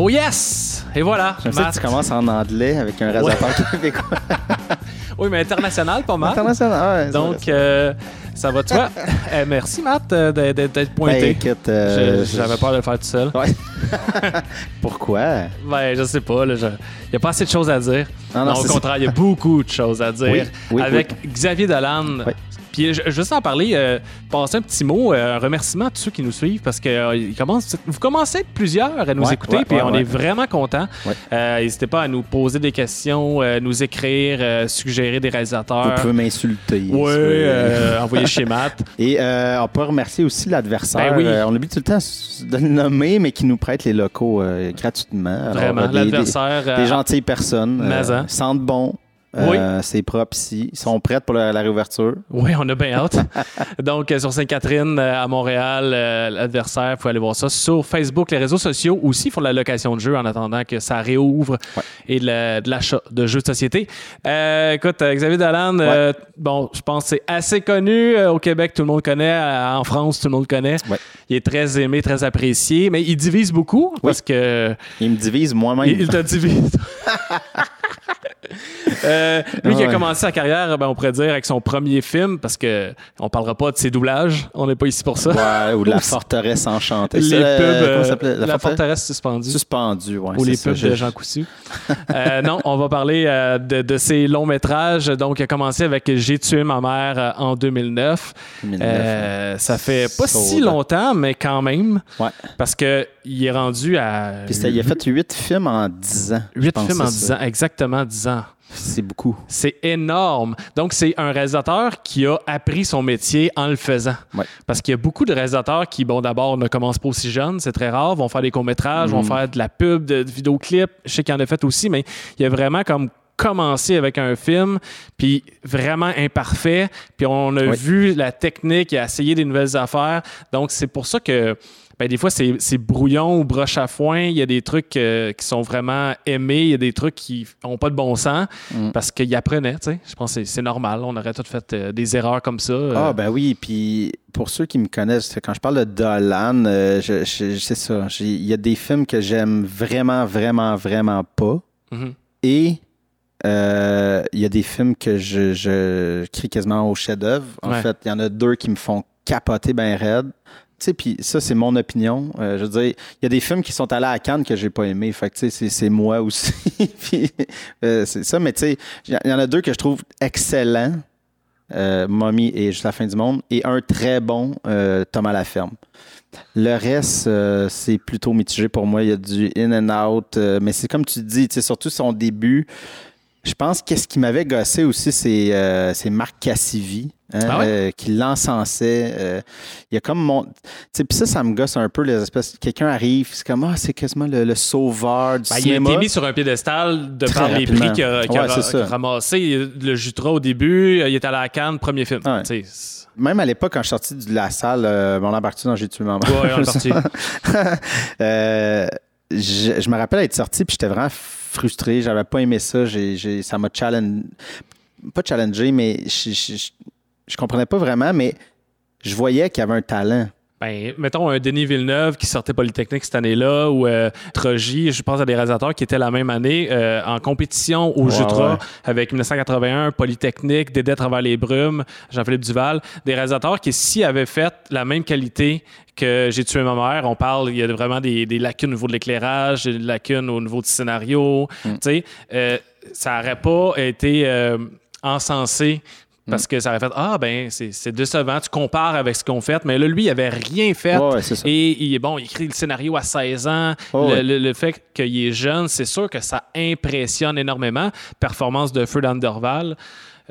Oh yes! Et voilà. J'aime ça que Matt. tu commences en anglais avec un réservoir québécois. Oui, mais international, pas mal. International, ouais, Donc, ça- euh, ça va toi. Eh, merci, Matt, euh, d'être Ben, pointé. écoute, euh, Je- J'avais peur de le faire tout seul. Ouais. Pourquoi? Ben, je sais pas. Il n'y a pas assez de choses à dire. Non, non, Non, au contraire, il y a beaucoup de choses à dire. Oui, oui, Avec Xavier Dolan. Puis, je, juste en parler, euh, passer un petit mot, euh, un remerciement à tous ceux qui nous suivent parce que euh, commencent- vous commencez à être plusieurs à nous Ouais, écouter, ouais, puis ouais, on est vraiment contents. Euh, N'hésitez pas à nous poser des questions, euh, nous écrire, euh, suggérer des réalisateurs. Vous pouvez m'insulter. Oui, euh, envoyer chez Matt. Et euh, on peut remercier aussi l'adversaire. Ben oui. Euh, on oublie tout le temps de le nommer, mais qui nous prête les locaux euh, gratuitement. Alors, Vraiment, euh, l'adversaire. Des, euh, des gentilles personnes. Sentent bon. Oui. Euh, C'est propre ici. Ils sont prêts pour la, la réouverture. Oui, on a bien hâte. Donc, euh, sur Sainte-Catherine, euh, à Montréal, euh, l'adversaire, vous pouvez aller voir ça. Sur Facebook, les réseaux sociaux aussi font de la location de jeux en attendant que ça réouvre Ouais. et de la- de l'achat de jeux de société. Euh, écoute, Xavier Dolan, euh, bon, je pense que c'est assez connu. Au Québec, tout le monde connaît. En France, tout le monde connaît. Ouais. Il est très aimé, très apprécié, mais il divise beaucoup parce que Ils me divisent moi-même. il, il te divise. Euh, lui qui a Ouais. commencé sa carrière, ben, on pourrait dire, avec son premier film, parce que on parlera pas de ses doublages, on n'est pas ici pour ça. Ouais, ou de la forteresse enchantée. les C'est, pubs, euh, euh, la, forteresse- forteresse suspendue. Suspendue, ouais. ou les pubs de Jean Coutu. Euh, non, on va parler euh, de, de ses longs métrages. Donc, il a commencé avec J'ai tué ma mère euh, en 2009. 2009, Euh, ça fait pas si longtemps, mais quand même, Ouais. parce que il est rendu à Puis il a fait huit films en 10 ans. je 8 pense, films en c'est 10 ça. ans, exactement 10 ans. C'est beaucoup. C'est énorme. Donc, c'est un réalisateur qui a appris son métier en le faisant. Ouais. Parce qu'il y a beaucoup de réalisateurs qui, bon, d'abord, ne commencent pas aussi jeunes, c'est très rare, vont faire des courts-métrages, vont Mm. faire de la pub, de, de vidéoclips. Je sais qu'il en a fait aussi, mais il a vraiment comme commencé avec un film, puis vraiment imparfait, puis on a Oui. vu la technique, a essayé des nouvelles affaires. Donc, c'est pour ça que ben, des fois, c'est brouillon ou broche à foin. Il y a des trucs euh, qui sont vraiment aimés. Il y a des trucs qui n'ont pas de bon sens Mm. parce qu'il apprenait. tu sais. Je pense que c'est- normal. On aurait tous fait euh, des erreurs comme ça. euh. Ah, ben oui. Puis pour ceux qui me connaissent, quand je parle de Dolan, je, je- c'est ça. Il y a des films que j'aime vraiment, vraiment, vraiment pas. Mhm. Et euh, il y a des films que je, je crie quasiment au chef-d'œuvre. En Ouais. fait, il y en a deux qui me font capoter ben raide. Sais, puis ça, c'est mon opinion. Euh, je veux dire, il y a des films qui sont allés à Cannes que j'ai pas aimé. Fait tu sais, c'est- moi aussi. Puis, euh, c'est ça. Mais, tu sais, il y en a deux que je trouve excellents. Euh, Mommy et Juste la fin du monde. Et un très bon, Thomas Laferme. Le reste, c'est plutôt mitigé pour moi. Il y a du in and out. mais c'est comme tu dis, tu sais, surtout son début. Je pense qu'est-ce qui m'avait gossé aussi, c'est Marc Cassivi, hein, Ah ouais? euh, qui l'encensait. euh, il y a comme mon. Tu sais, puis ça, ça me gosse un peu, les espèces. Quelqu'un arrive, c'est comme, ah, c'est quasiment le, le sauveur du Ben, il a cinéma. été mis sur un piédestal de Très par les prix qu'il a, qu'il a Ouais, ra- a ramassé. Le Jutra au début, il est allé à la Cannes, premier film. Ouais. Même à l'époque, quand je suis sorti de la salle, euh, on embarque dans J'ai tué ma mère. Ouais, on est parti. Euh, je, je me rappelle être sorti, puis j'étais vraiment frustré. J'avais pas aimé ça. Ça m'a challenge, pas challengé, mais je, je, comprenais pas vraiment, mais je voyais qu'il y avait un talent. Ben, mettons un Denis Villeneuve qui sortait Polytechnique cette année-là, ou euh, je pense à des réalisateurs qui étaient la même année euh, en compétition au Ouais, Jutra ouais. avec 1981, Polytechnique, Dédé travers les brumes, Jean-Philippe Duval, des réalisateurs qui, s'ils avaient fait la même qualité que J'ai tué ma mère, on parle, il y a vraiment des, des lacunes au niveau de l'éclairage, des lacunes au niveau du scénario, Mm. tu sais, euh, ça n'aurait pas été euh, encensé parce que ça aurait fait Ah, ben, c'est c'est décevant, tu compares avec ce qu'on fait. Mais là, lui, il avait rien fait. Ouais, ouais, c'est ça. Et il est bon, il écrit le scénario à 16 ans. Oh, le, ouais. le- le fait qu'il est jeune, c'est sûr que ça impressionne énormément. Performance de Feu d'Anderval.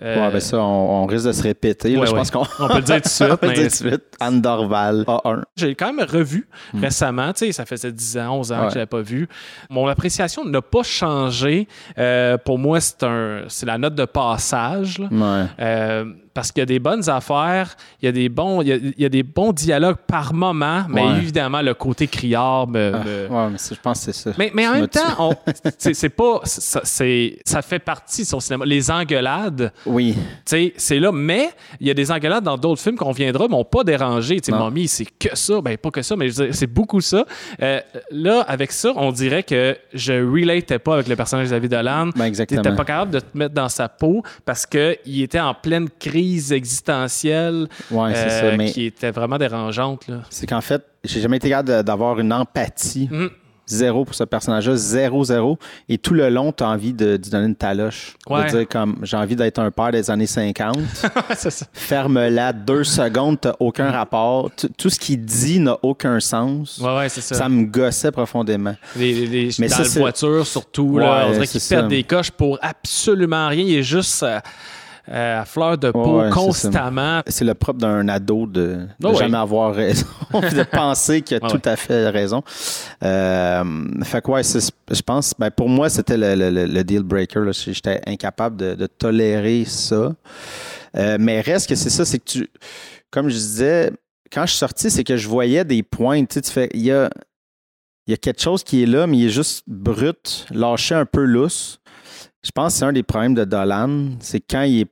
Euh, Ouais, ben ça, on, on risque de se répéter. là. ouais, je ouais. pense qu'on On peut le dire tout de suite, on peut le dire tout de suite. Andorval, A1. j'ai quand même revu récemment, tu sais, ça faisait 10 ans, 11 ans Hmm. Que je l'avais pas vu. Mon appréciation n'a pas changé. Euh, pour moi, c'est un, c'est la note de passage. là. Euh, parce qu'il y a des bonnes affaires, il y a des bons, il y a, il y a des bons dialogues par moment, mais Ouais. évidemment, le côté criard me- Ah, me, ouais, mais je pense que c'est ça. mais, mais en même temps, on- c'est c'est pas. Ça, c'est- ça fait partie de son cinéma. Les engueulades, Oui. C'est là. Mais il y a des engueulades dans d'autres films qu'on viendra, m'ont pas dérangé. Tu. Mommy, c'est que ça. Ben, pas que ça, mais dire, c'est beaucoup ça. Euh, là, avec ça, on dirait que je relatais pas avec le personnage de David Holland. Ben, exactement. T'étais pas capable de te mettre dans sa peau parce qu'il était en pleine crise existentielle Ouais, euh, ça. Mais qui était vraiment dérangeante. C'est qu'en fait, j'ai jamais été capable d'avoir une empathie. Mhm. Zéro pour ce personnage-là, zéro, zéro. Et tout le long, tu as envie de, de donner une taloche. Ouais. De dire comme j'ai envie d'être un père des années 50. c'est ça. Ferme-la deux secondes, t'as aucun rapport. Tout- Tout ce qu'il dit n'a aucun sens. Ouais, ouais, c'est ça. Ça me gossait profondément. Les, les- Mais dans ça, la voiture, surtout, là, on dirait qu'il pète des coches pour absolument rien. Il est juste euh, euh, à fleur de peau Ouais, constamment. C'est le propre d'un ado de, de Oh, ouais. jamais avoir raison, de penser qu'il a tout à fait raison. Euh, fait que ouais, je pense, ben pour moi, c'était le, le- le- le deal breaker. J'étais incapable de, de tolérer ça. Euh, mais reste que c'est ça, c'est que tu, comme je disais, quand je suis sorti, c'est que je voyais des points. Tu sais, tu fais, il y a, il y a quelque chose qui est là, mais il est juste brut, lâché un peu lousse. Je pense que c'est un des problèmes de Dolan, c'est quand il est,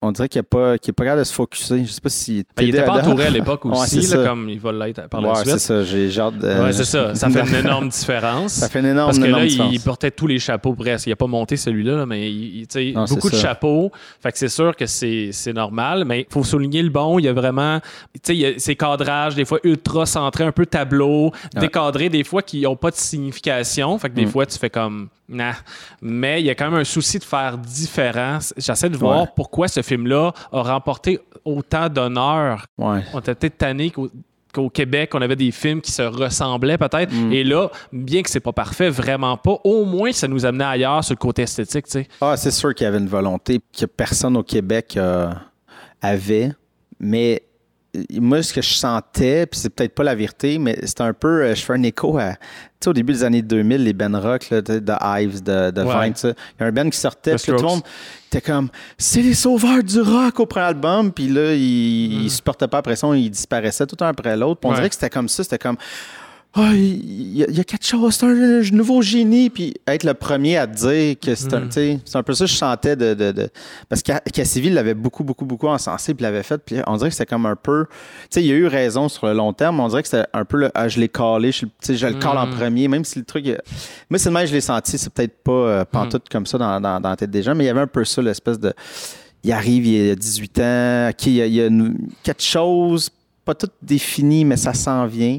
on dirait qu'il n'est pas, est pas capable de se focusser. Je sais pas si Ben, il était pas entouré à l'époque Ouais, aussi, c'est là, ça. comme il va l'être par la Ouais, c'est suite. ça. J'ai de. Ouais, c'est ça. Ça fait une énorme différence. Ça fait une énorme, Parce que énorme là, différence. il portait tous les chapeaux presque. Il n'a pas monté celui-là, là, mais il, il- Non, c'est beaucoup de ça. chapeaux. Fait que c'est sûr que c'est c'est normal, mais il faut souligner le bon. Il y a vraiment, tu sais, ces cadrages, des fois ultra centrés, un peu tableau, Ouais. décadrés, des fois qui n'ont pas de signification. Fait que des Mm. fois, tu fais comme, nah. Mais il y a quand même un souci de faire différent. J'essaie de voir Ouais. pourquoi ce film-là a remporté autant d'honneur Ouais. on était peut-être tanné qu'au qu'au Québec, on avait des films qui se ressemblaient peut-être. Mm. Et là, bien que c'est pas parfait, vraiment pas, au moins ça nous amenait ailleurs sur le côté esthétique, tu sais. Ah, c'est sûr qu'il y avait une volonté que personne au Québec euh, avait. Mais moi, ce que je sentais, puis c'est peut-être pas la vérité, mais c'est un peu. euh, je fais un écho à. Tu sais, au début des années 2000, les Ben Rock, là, de, de Ives, de, de Ouais. Vine, ça. Il y a un Ben qui sortait, puis tout le monde était comme c'est les sauveurs du rock au premier album, puis là, il, il supportait pas après ça, il disparaissait tout un après l'autre. On Mm. Ouais. dirait que c'était comme ça, c'était comme. Ah, il y, a- il y a quelque chose, c'est un, nouveau génie. Puis être le premier à te dire que c'est un, Mm. sais, c'est un peu ça que je sentais de. de, de- parce que Cassivi l'avait beaucoup, beaucoup, beaucoup encensé, puis l'avait fait. Puis on dirait que c'était comme un peu. Tu sais, il y a eu raison sur le long terme, mais on dirait que c'était un peu le. Ah, je l'ai calé, je, je le cale en Mm. premier, même si le truc. est- Moi, c'est le même que je l'ai senti. C'est peut-être pas euh, pantoute comme ça dans, dans, dans la tête des gens, mais il y avait un peu ça, l'espèce de. Il arrive, il a 18 ans, OK, il y a, il y a une- quelque chose, pas tout défini, mais ça s'en vient.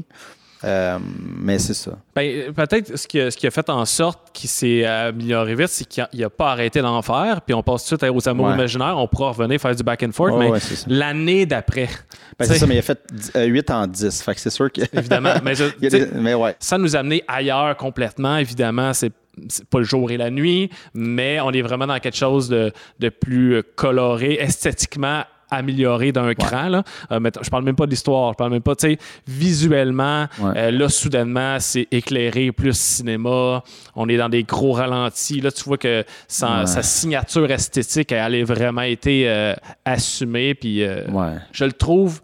Euh, mais c'est ça. Ben, peut-être ce qui, a, ce qui a fait en sorte qu'il s'est amélioré vite, c'est qu'il n'a pas arrêté d'en faire, puis on passe tout de suite aux amours Ouais. imaginaires, on pourra revenir faire du back and forth, mais ouais, l'année d'après, Ben, c'est ça, mais il a fait 8 en 10. Fait que c'est sûr que. évidemment, mais, je- des- Mais ouais. ça nous a amené ailleurs complètement. Évidemment, c'est c'est pas le jour et la nuit, mais on est vraiment dans quelque chose de, de plus euh, coloré, esthétiquement amélioré d'un cran. Là. Euh, je parle même pas d'histoire, je parle même pas, tu sais, visuellement, Ouais. euh, là, soudainement, c'est éclairé, plus cinéma, on est dans des gros ralentis. Là, tu vois que sa, Ouais. sa signature esthétique, elle a vraiment été euh, assumée, puis je le trouve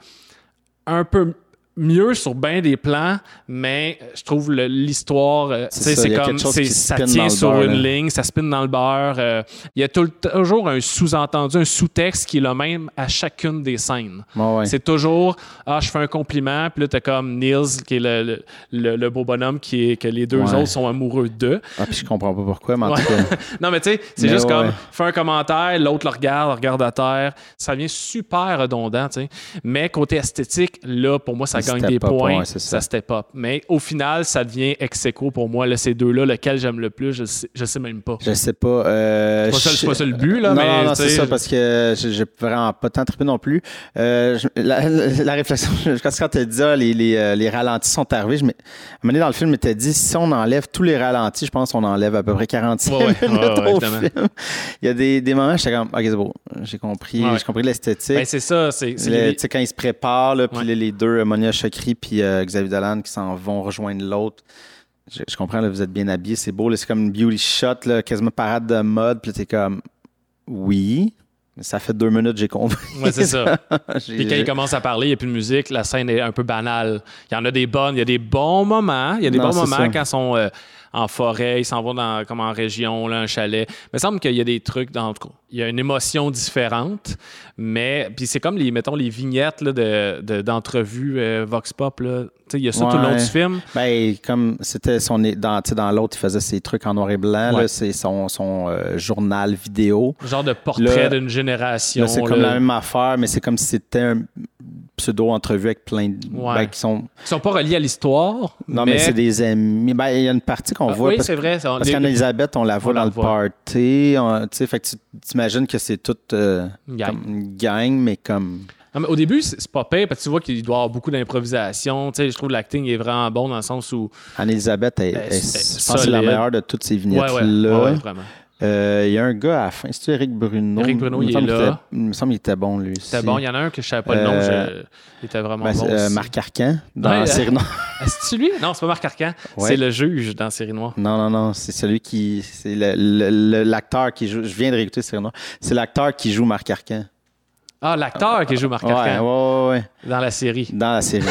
un peu mieux sur bien des plans, mais je trouve l'histoire, euh, C'est comme ça tient sur beurre, une là. ligne, ça spinne dans le beurre. euh, il y a tout toujours un sous-entendu, un sous-texte qui est le même à chacune des scènes. Ouais. C'est toujours ah je fais un compliment puis là t'as comme Niels qui est le, le, le- le beau bonhomme qui est que les deux Ouais. autres sont amoureux d'eux. Ah, puis je comprends pas pourquoi, mais en tout cas. Non, mais tu sais, c'est juste ouais, comme, fais un commentaire, l'autre le regarde, le regarde à terre. Ça devient super redondant, tu sais. Mais côté esthétique, là, pour moi, Ça gagne des up, points. ouais, ça. ça step up. Mais au final, ça devient ex aequo pour moi. Là, ces deux-là, lequel j'aime le plus, je sais, je sais même pas. Je sais pas. Euh, C'est pas je- pas ça le but, là, non, mais, Non, non, tu c'est ça, parce que j'ai vraiment pas tant trippé non plus. Euh, je- la, la réflexion, je- quand tu as dit, ah, les, les, euh, les ralentis sont arrivés, je me, à un moment donné, dans le film, il t'a dit, si on enlève tous les ralentis, je pense qu'on enlève à peu près 45 Ouais, ouais, minutes ouais, au film. Il y a des, des moments, j'étais comme, ok, c'est beau, j'ai compris, j'ai compris l'esthétique. ben, c'est ça. C'est, c'est Le- les- Tu quand ils se préparent, puis les, les deux, Monia Chokri puis euh, Xavier Dolan, qui s'en vont rejoindre l'autre. Je, je comprends, là, vous êtes bien habillés, c'est beau. C'est comme une beauty shot, là, quasiment parade de mode. Puis t'es comme, oui, mais ça fait deux minutes, j'ai compris. Ouais, c'est ça. Puis quand il commence à parler, il n'y a plus de musique, la scène est un peu banale. Il y en a des bonnes, il y a des bons moments. Il y a des Non, bons moments ça. quand ils sont euh, en forêt, il s'en va dans, comme en région, là, un chalet. Il me semble qu'il y a des trucs, dans, en tout cas, il y a une émotion différente, mais puis c'est comme les, mettons, les vignettes là, de, de- d'entrevues euh, Vox Pop, là. Il y a ça tout le long du film. Ben, comme c'était son. Dans, dans l'autre, il faisait ses trucs en noir et blanc. Ouais. Là, c'est son, son euh, journal vidéo. Genre de portrait d'une génération. C'est comme la même affaire, mais c'est comme si c'était un pseudo-entrevue avec plein de. Ouais. ben, qui sont... Ils sont pas reliés à l'histoire. Non, mais, c'est des amis. Ben, il y a une partie qu'on Ah, voit. oui, c'est vrai. ça- parce les- qu'Anne-Elisabeth, on la voit On dans le voit. party. on- Tu sais, fait que tu t'imagines que c'est toute euh, Une gang. comme une gang, mais comme. Non, mais au début, c'est pas pire parce que tu vois qu'il doit y avoir beaucoup d'improvisation. Tu sais, je trouve que l'acting est vraiment bon dans le sens où. Anne-Elisabeth, est, Ben, est- je pense que c'est la meilleure de toutes ces vignettes-là. ouais, ouais, vraiment. Euh, Il y a un gars à la fin, c'est-tu Eric Bruno? Éric Bruno, me il est là. était- Il me semble qu'il était bon, lui. C'était bon. Il y en a un que je savais pas le nom. Euh, je- Il était vraiment Ben, bon. c'est, euh. Marc Arcan, dans euh, série noire. C'est-tu lui? Non, c'est pas Marc Arcan. Ouais. C'est le juge dans Série Noire. Non, non, non, c'est celui qui. C'est l'acteur qui joue. Je viens de réécouter série noire. C'est l'acteur qui joue Marc Arcan. Ah, l'acteur qui joue Marc Ouais, ouais, Arcan ouais, ouais, dans la série. dans la série.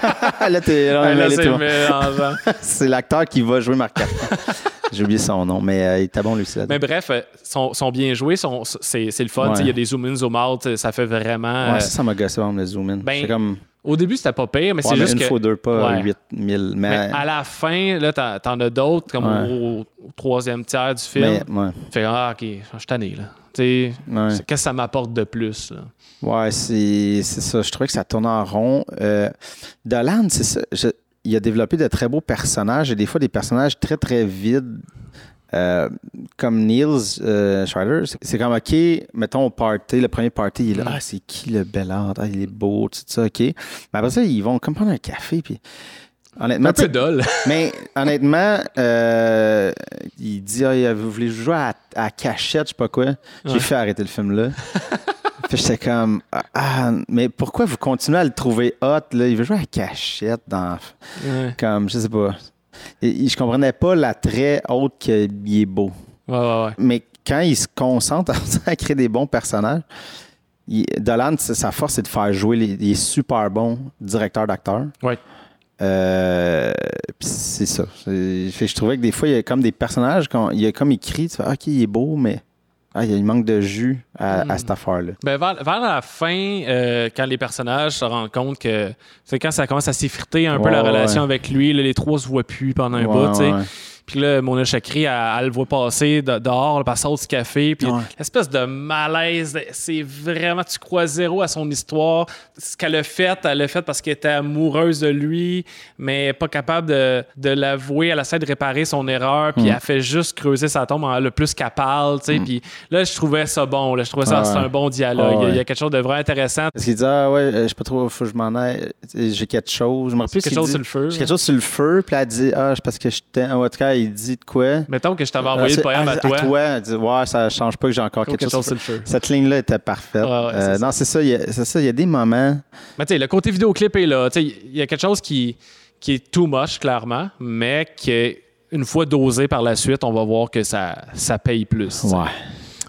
là, t'es. là, là, mélangeant. C'est l'acteur qui va jouer Marc Arcan. J'ai oublié son nom, mais euh, il était bon, lui aussi. Mais bref, euh, sont, sont bien joués, sont- c'est c'est le fun. Ouais. Il y a des zoom-in, zoom-out, ça fait vraiment. Ouais, euh, ça, ça m'a gossé le zoom in. ben, comme. Au début, c'était pas pire, mais Ouais, c'est mais juste une que. fois deux, pas Ouais. 8000. Mais, mais à la fin, là, t'en t'en as d'autres, comme Ouais. au, au troisième tiers du film. mais, fais, ah, ok, je suis tanné, là. Tu sais, Ouais. c'est- qu'est-ce que ça m'apporte de plus, là? Ouais, c'est c'est ça. Je trouvais que ça tournait en rond. Euh, Dolan, c'est ça. Je- il a développé de très beaux personnages et des fois des personnages très, très vides. Euh, comme Niels euh, Schreider, c'est- comme OK, mettons au party, le premier party, il est là, Mm. ah, c'est qui le bel art, Ah, il est beau, tout ça, OK. Mais après ça, ils vont comme prendre un café, puis honnêtement, Un peu dol. mais honnêtement, euh, il dit ah, Vous voulez jouer à, à cachette, je sais pas quoi. J'ai Ouais. fait arrêter le film là. Puis j'étais comme Ah, mais pourquoi vous continuez à le trouver hot là? Il veut jouer à cachette dans. Ouais, Comme, je sais pas. Et- je comprenais pas l'attrait autre qu'il est beau. ouais, ouais. ouais. Mais quand il se concentre à créer des bons personnages, il- Dolan, sa force, c'est de faire jouer les, super bon directeur d'acteurs. Ouais. Euh, c'est ça. Je trouvais que des fois, il y a comme des personnages, quand, il y a comme écrit, tu fais, OK, il est beau, mais ah, il y a- il manque de jus à, Hmm. à cette affaire-là. Ben, vers, vers la fin, euh, quand les personnages se rendent compte que c'est quand ça commence à s'effriter un peu la relation ouais. avec lui, là, les trois se voient plus pendant un Ouais, bout, tu sais. ouais. Puis là, Mona Chakri, elle, elle le voit passer de- dehors, passer au du café. Puis Ouais. l'espèce de malaise, c'est vraiment, tu crois zéro à son histoire. Ce qu'elle a fait, elle l'a fait parce qu'elle était amoureuse de lui, mais pas capable de, de l'avouer. Elle essaie de réparer son erreur, puis Mm. elle fait juste creuser sa tombe en le plus qu'elle parle, tu sais. Puis là, je trouvais ça bon. Là, je trouvais ça, Ah ouais. un bon dialogue. Ah Il y a- il y, ouais. a quelque chose de vraiment intéressant. Parce qu'il dit, ah ouais, euh, je sais pas trop, faut que je m'en aille. J'ai quelque chose. Je me rappelle Quelque chose dit. sur le feu. J'ai quelque chose sur le feu, puis elle dit, ah, parce que je t'aime. En tout cas, il dit de quoi? Mettons que je t'avais envoyé Ah, le poème ah, à toi. Elle dit, ouais, ça change pas que j'ai encore Quelque, quelque, chose sur sur le feu. Cette ligne-là était parfaite. Ouais, ouais, c'est Euh, non, c'est ça, il y a- c'est ça. Il y a des moments. Mais tu sais, le côté vidéoclip est là. Il y a quelque chose qui, qui est too much, clairement, mais qui, une fois dosé par la suite, on va voir que ça, ça paye plus. tu sais.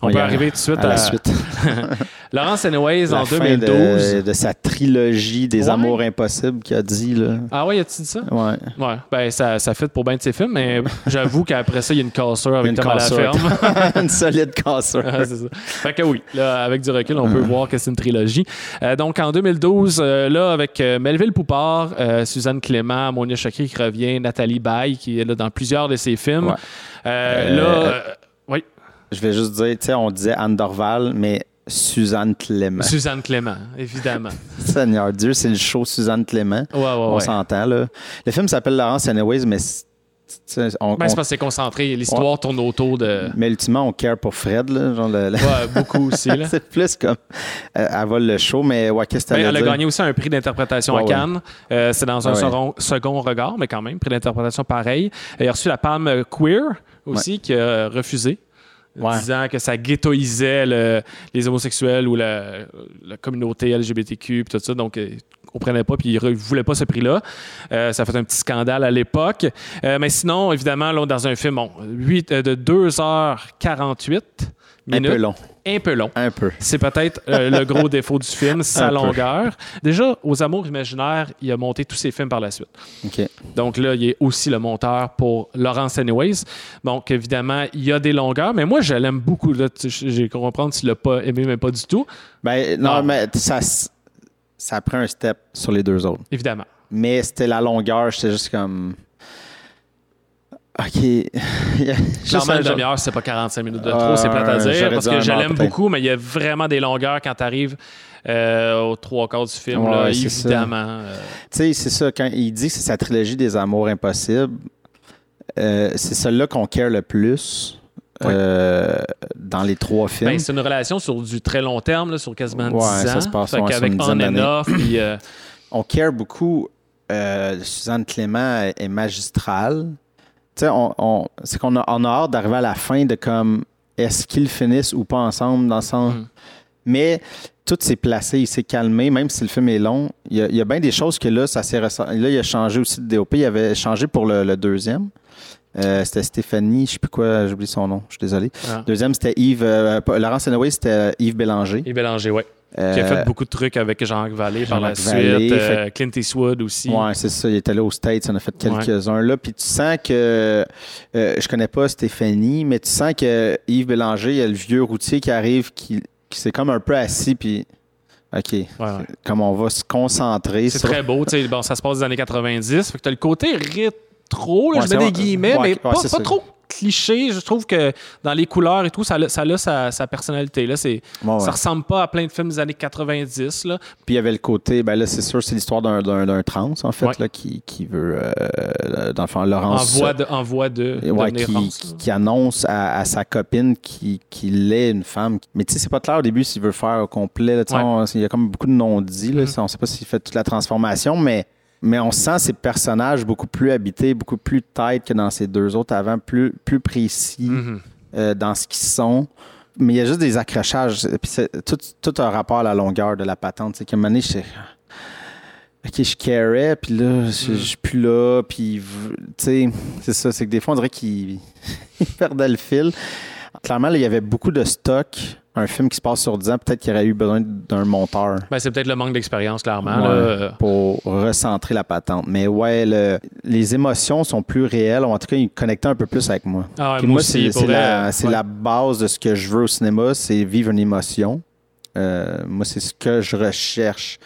On peut arriver tout de suite à la suite. Laurence Anyways La en fin 2012. De, de sa trilogie des Ouais. amours impossibles qu'il a dit, là. Ah ouais, as-tu dit ça? Ouais. Ouais, ben ça, ça fit pour bien de ses films, mais j'avoue qu'après ça, il y a une cassure avec Une Tom à la cassure. ferme. Une solide cassure. Ah, c'est ça. Fait que oui, là, avec du recul, on peut voir que c'est une trilogie. Euh, donc, en 2012, euh, là, avec euh, Melville Poupard, Suzanne Clément, Monia Chakri qui revient, Nathalie Baye qui est là dans plusieurs de ses films. Ouais. Là, Je vais juste dire, tu sais, on disait Anne Dorval, mais Suzanne Clément. Suzanne Clément, évidemment. Seigneur Dieu, c'est le show Suzanne Clément. Ouais, ouais, On ouais. s'entend, là. Le film s'appelle Laurence Anyways, mais on, Ben, c'est parce que c'est concentré. L'histoire tourne autour de. mais ultimement, on care pour Fred, là. Genre le- le- Ouais, beaucoup aussi. Là. c'est plus comme. euh, elle vole le show, mais ouais, qu'est-ce que Ben, elle a gagné aussi un prix d'interprétation Ouais, à ouais. Cannes. Euh, c'est dans un ouais. second, second regard, mais quand même, prix d'interprétation pareil. Elle a reçu la palme queer aussi, qui a refusé. Disant que ça ghettoisait le- les homosexuels ou la, communauté LGBTQ puis tout ça. Donc, euh, comprenait pas, puis il ne voulait pas ce prix-là. Euh, ça a fait un petit scandale à l'époque. Euh, mais sinon, évidemment, là, dans un film, bon, 8, euh, de 2h48 Un peu long. Un peu long. Un peu. C'est peut-être euh, le gros défaut du film, sa Un peu. longueur. Déjà, aux Amours imaginaires, il a monté tous ses films par la suite. OK. Donc là, il est aussi le monteur pour Laurence Anyways. Donc évidemment, il y a des longueurs, mais moi, je l'aime beaucoup. J'ai compris comprendre tu l'as pas aimé, mais pas du tout, Ben, non, Non. mais ça, ça pris un step sur les deux autres. évidemment. Mais c'était la longueur, j'étais juste comme. OK. Clairement, un une demi-heure, c'est pas 45 minutes de trop, Euh, c'est plate à dire, parce que je l'aime beaucoup, mais il y a vraiment des longueurs quand tu arrives aux trois quarts du film, Ouais, là, évidemment. euh, Tu sais, c'est ça, quand il dit que c'est sa trilogie des amours impossibles, euh, c'est celle-là qu'on care le plus euh, dans les trois films. ben, c'est une relation sur du très long terme, là, sur quasiment 10 Ouais, ans. ça se passe, ouais, une on and off, puis, euh, on care beaucoup. euh, Suzanne Clément est magistrale. Tu sais, on, on- c'est qu'on a, on a hâte d'arriver à la fin de comme est-ce qu'ils finissent ou pas ensemble dans son. Mm. Mais tout s'est placé, il s'est calmé, même si le film est long. Il y a, il y a bien des choses que là, ça s'est ressent- Là, il a changé aussi de DOP. Il avait changé pour le, le deuxième. Euh, c'était Stéphanie, je sais plus quoi, j'oublie son nom, je suis désolé. Ah. Deuxième, c'était Yves. euh, Laurence c'était Yves Bélanger. et Bélanger, Qui a Euh, fait beaucoup de trucs avec Jean-Marc Vallée par la Vallée, suite, fait euh, Clint Eastwood aussi. Ouais, c'est ça. Il est allé aux States, on a fait quelques-uns là. Puis tu sens que euh, je connais pas Stéphanie, mais tu sens que Yves Bélanger, il y a le vieux routier qui arrive, qui, qui s'est comme un peu assis, puis OK, Ouais, ouais. comme on va se concentrer C'est sur. très beau. tu sais, Bon, ça se passe des années 90. Fait que t'as le côté rétro, là, je mets des guillemets, mais pas, pas trop cliché. Je trouve que dans les couleurs et tout, ça, a- ça a sa, sa personnalité. Là. C'est, ouais. Ça ressemble pas à plein de films des années 90. Là. Puis il y avait le côté, ben là, c'est sûr, c'est l'histoire d'un, d'un, d'un trans, en fait, Ouais. là, qui, qui veut, euh, dans le fond, Laurence. En voie de, en voie de Ouais, qui, annonce à, à sa copine qui- qu'il est une femme. Mais tu sais, c'est pas clair au début s'il veut faire au complet. là, on- il y a comme beaucoup de non-dits. là, Mhm. ça, On sait pas s'il fait toute la transformation, mais, mais on sent ces personnages beaucoup plus habités, beaucoup plus tête que dans ces deux autres avant, plus, plus précis Mhm. euh, dans ce qu'ils sont. Mais il y a juste des accrochages. Puis c'est tout, tout un rapport à la longueur de la patente. C'est qu'à un moment donné, j'étais, OK, je carais, puis là, je, je suis plus là, puis, tu sais, c'est ça, c'est que des fois, on dirait qu'il il perdait le fil. Clairement, là, il y avait beaucoup de stock. Un film qui se passe sur 10 ans, peut-être qu'il aurait eu besoin d'un monteur Ben, c'est peut-être le manque d'expérience, clairement. Ouais. là. Pour recentrer la patente. Mais ouais, le- les émotions sont plus réelles, ou en tout cas, ils connectaient un peu plus avec moi. Ah ouais, Puis moi c'est la, c'est ouais. la base de ce que je veux au cinéma, c'est vivre une émotion. Euh, moi, c'est ce que je recherche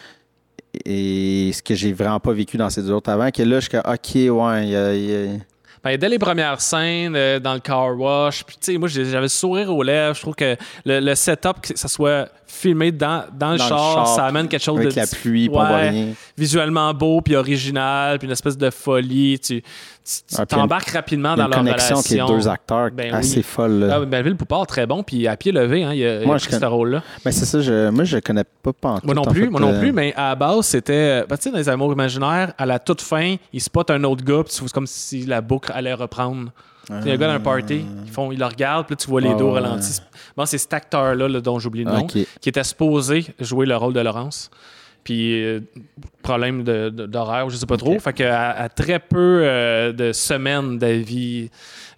et ce que j'ai vraiment pas vécu dans ces deux autres avant. Que là, je suis OK, ouais, il y a- il y a- Ben, dès les premières scènes, euh, dans le car wash, puis moi, j'avais le sourire aux lèvres. Je trouve que le, le setup, que ça soit filmé dans, dans le, Dans le char, ça amène quelque chose avec de la pluie, Ouais. rien. visuellement beau, puis original, puis une espèce de folie. Tu Ah, t'embarques rapidement Il y a dans une leur connexion entre relation. les deux acteurs Ben assez oui. folle. là. Ah, Melville Poupard, très bon, puis à pied levé, hein, il a, il a je ce connais- rôle-là. Mais c'est ça, je, moi, je connais pas pantoute, Moi non en plus, fait, moi non euh, plus, mais à la base, c'était. ben, tu sais, dans les amours imaginaires, à la toute fin, il spot un autre gars, puis c'est comme si la boucle allait reprendre. Il y a un gars dans un party, ils, font, ils le regardent, puis là, tu vois les Ah, dos ouais. ralentis. Bon, c'est cet acteur-là, là, dont j'oublie le nom, qui était supposé jouer le rôle de Laurence. Puis, euh, problème de- de- d'horaire, je sais pas trop. Fait qu'à à très peu euh, de semaines d'avis,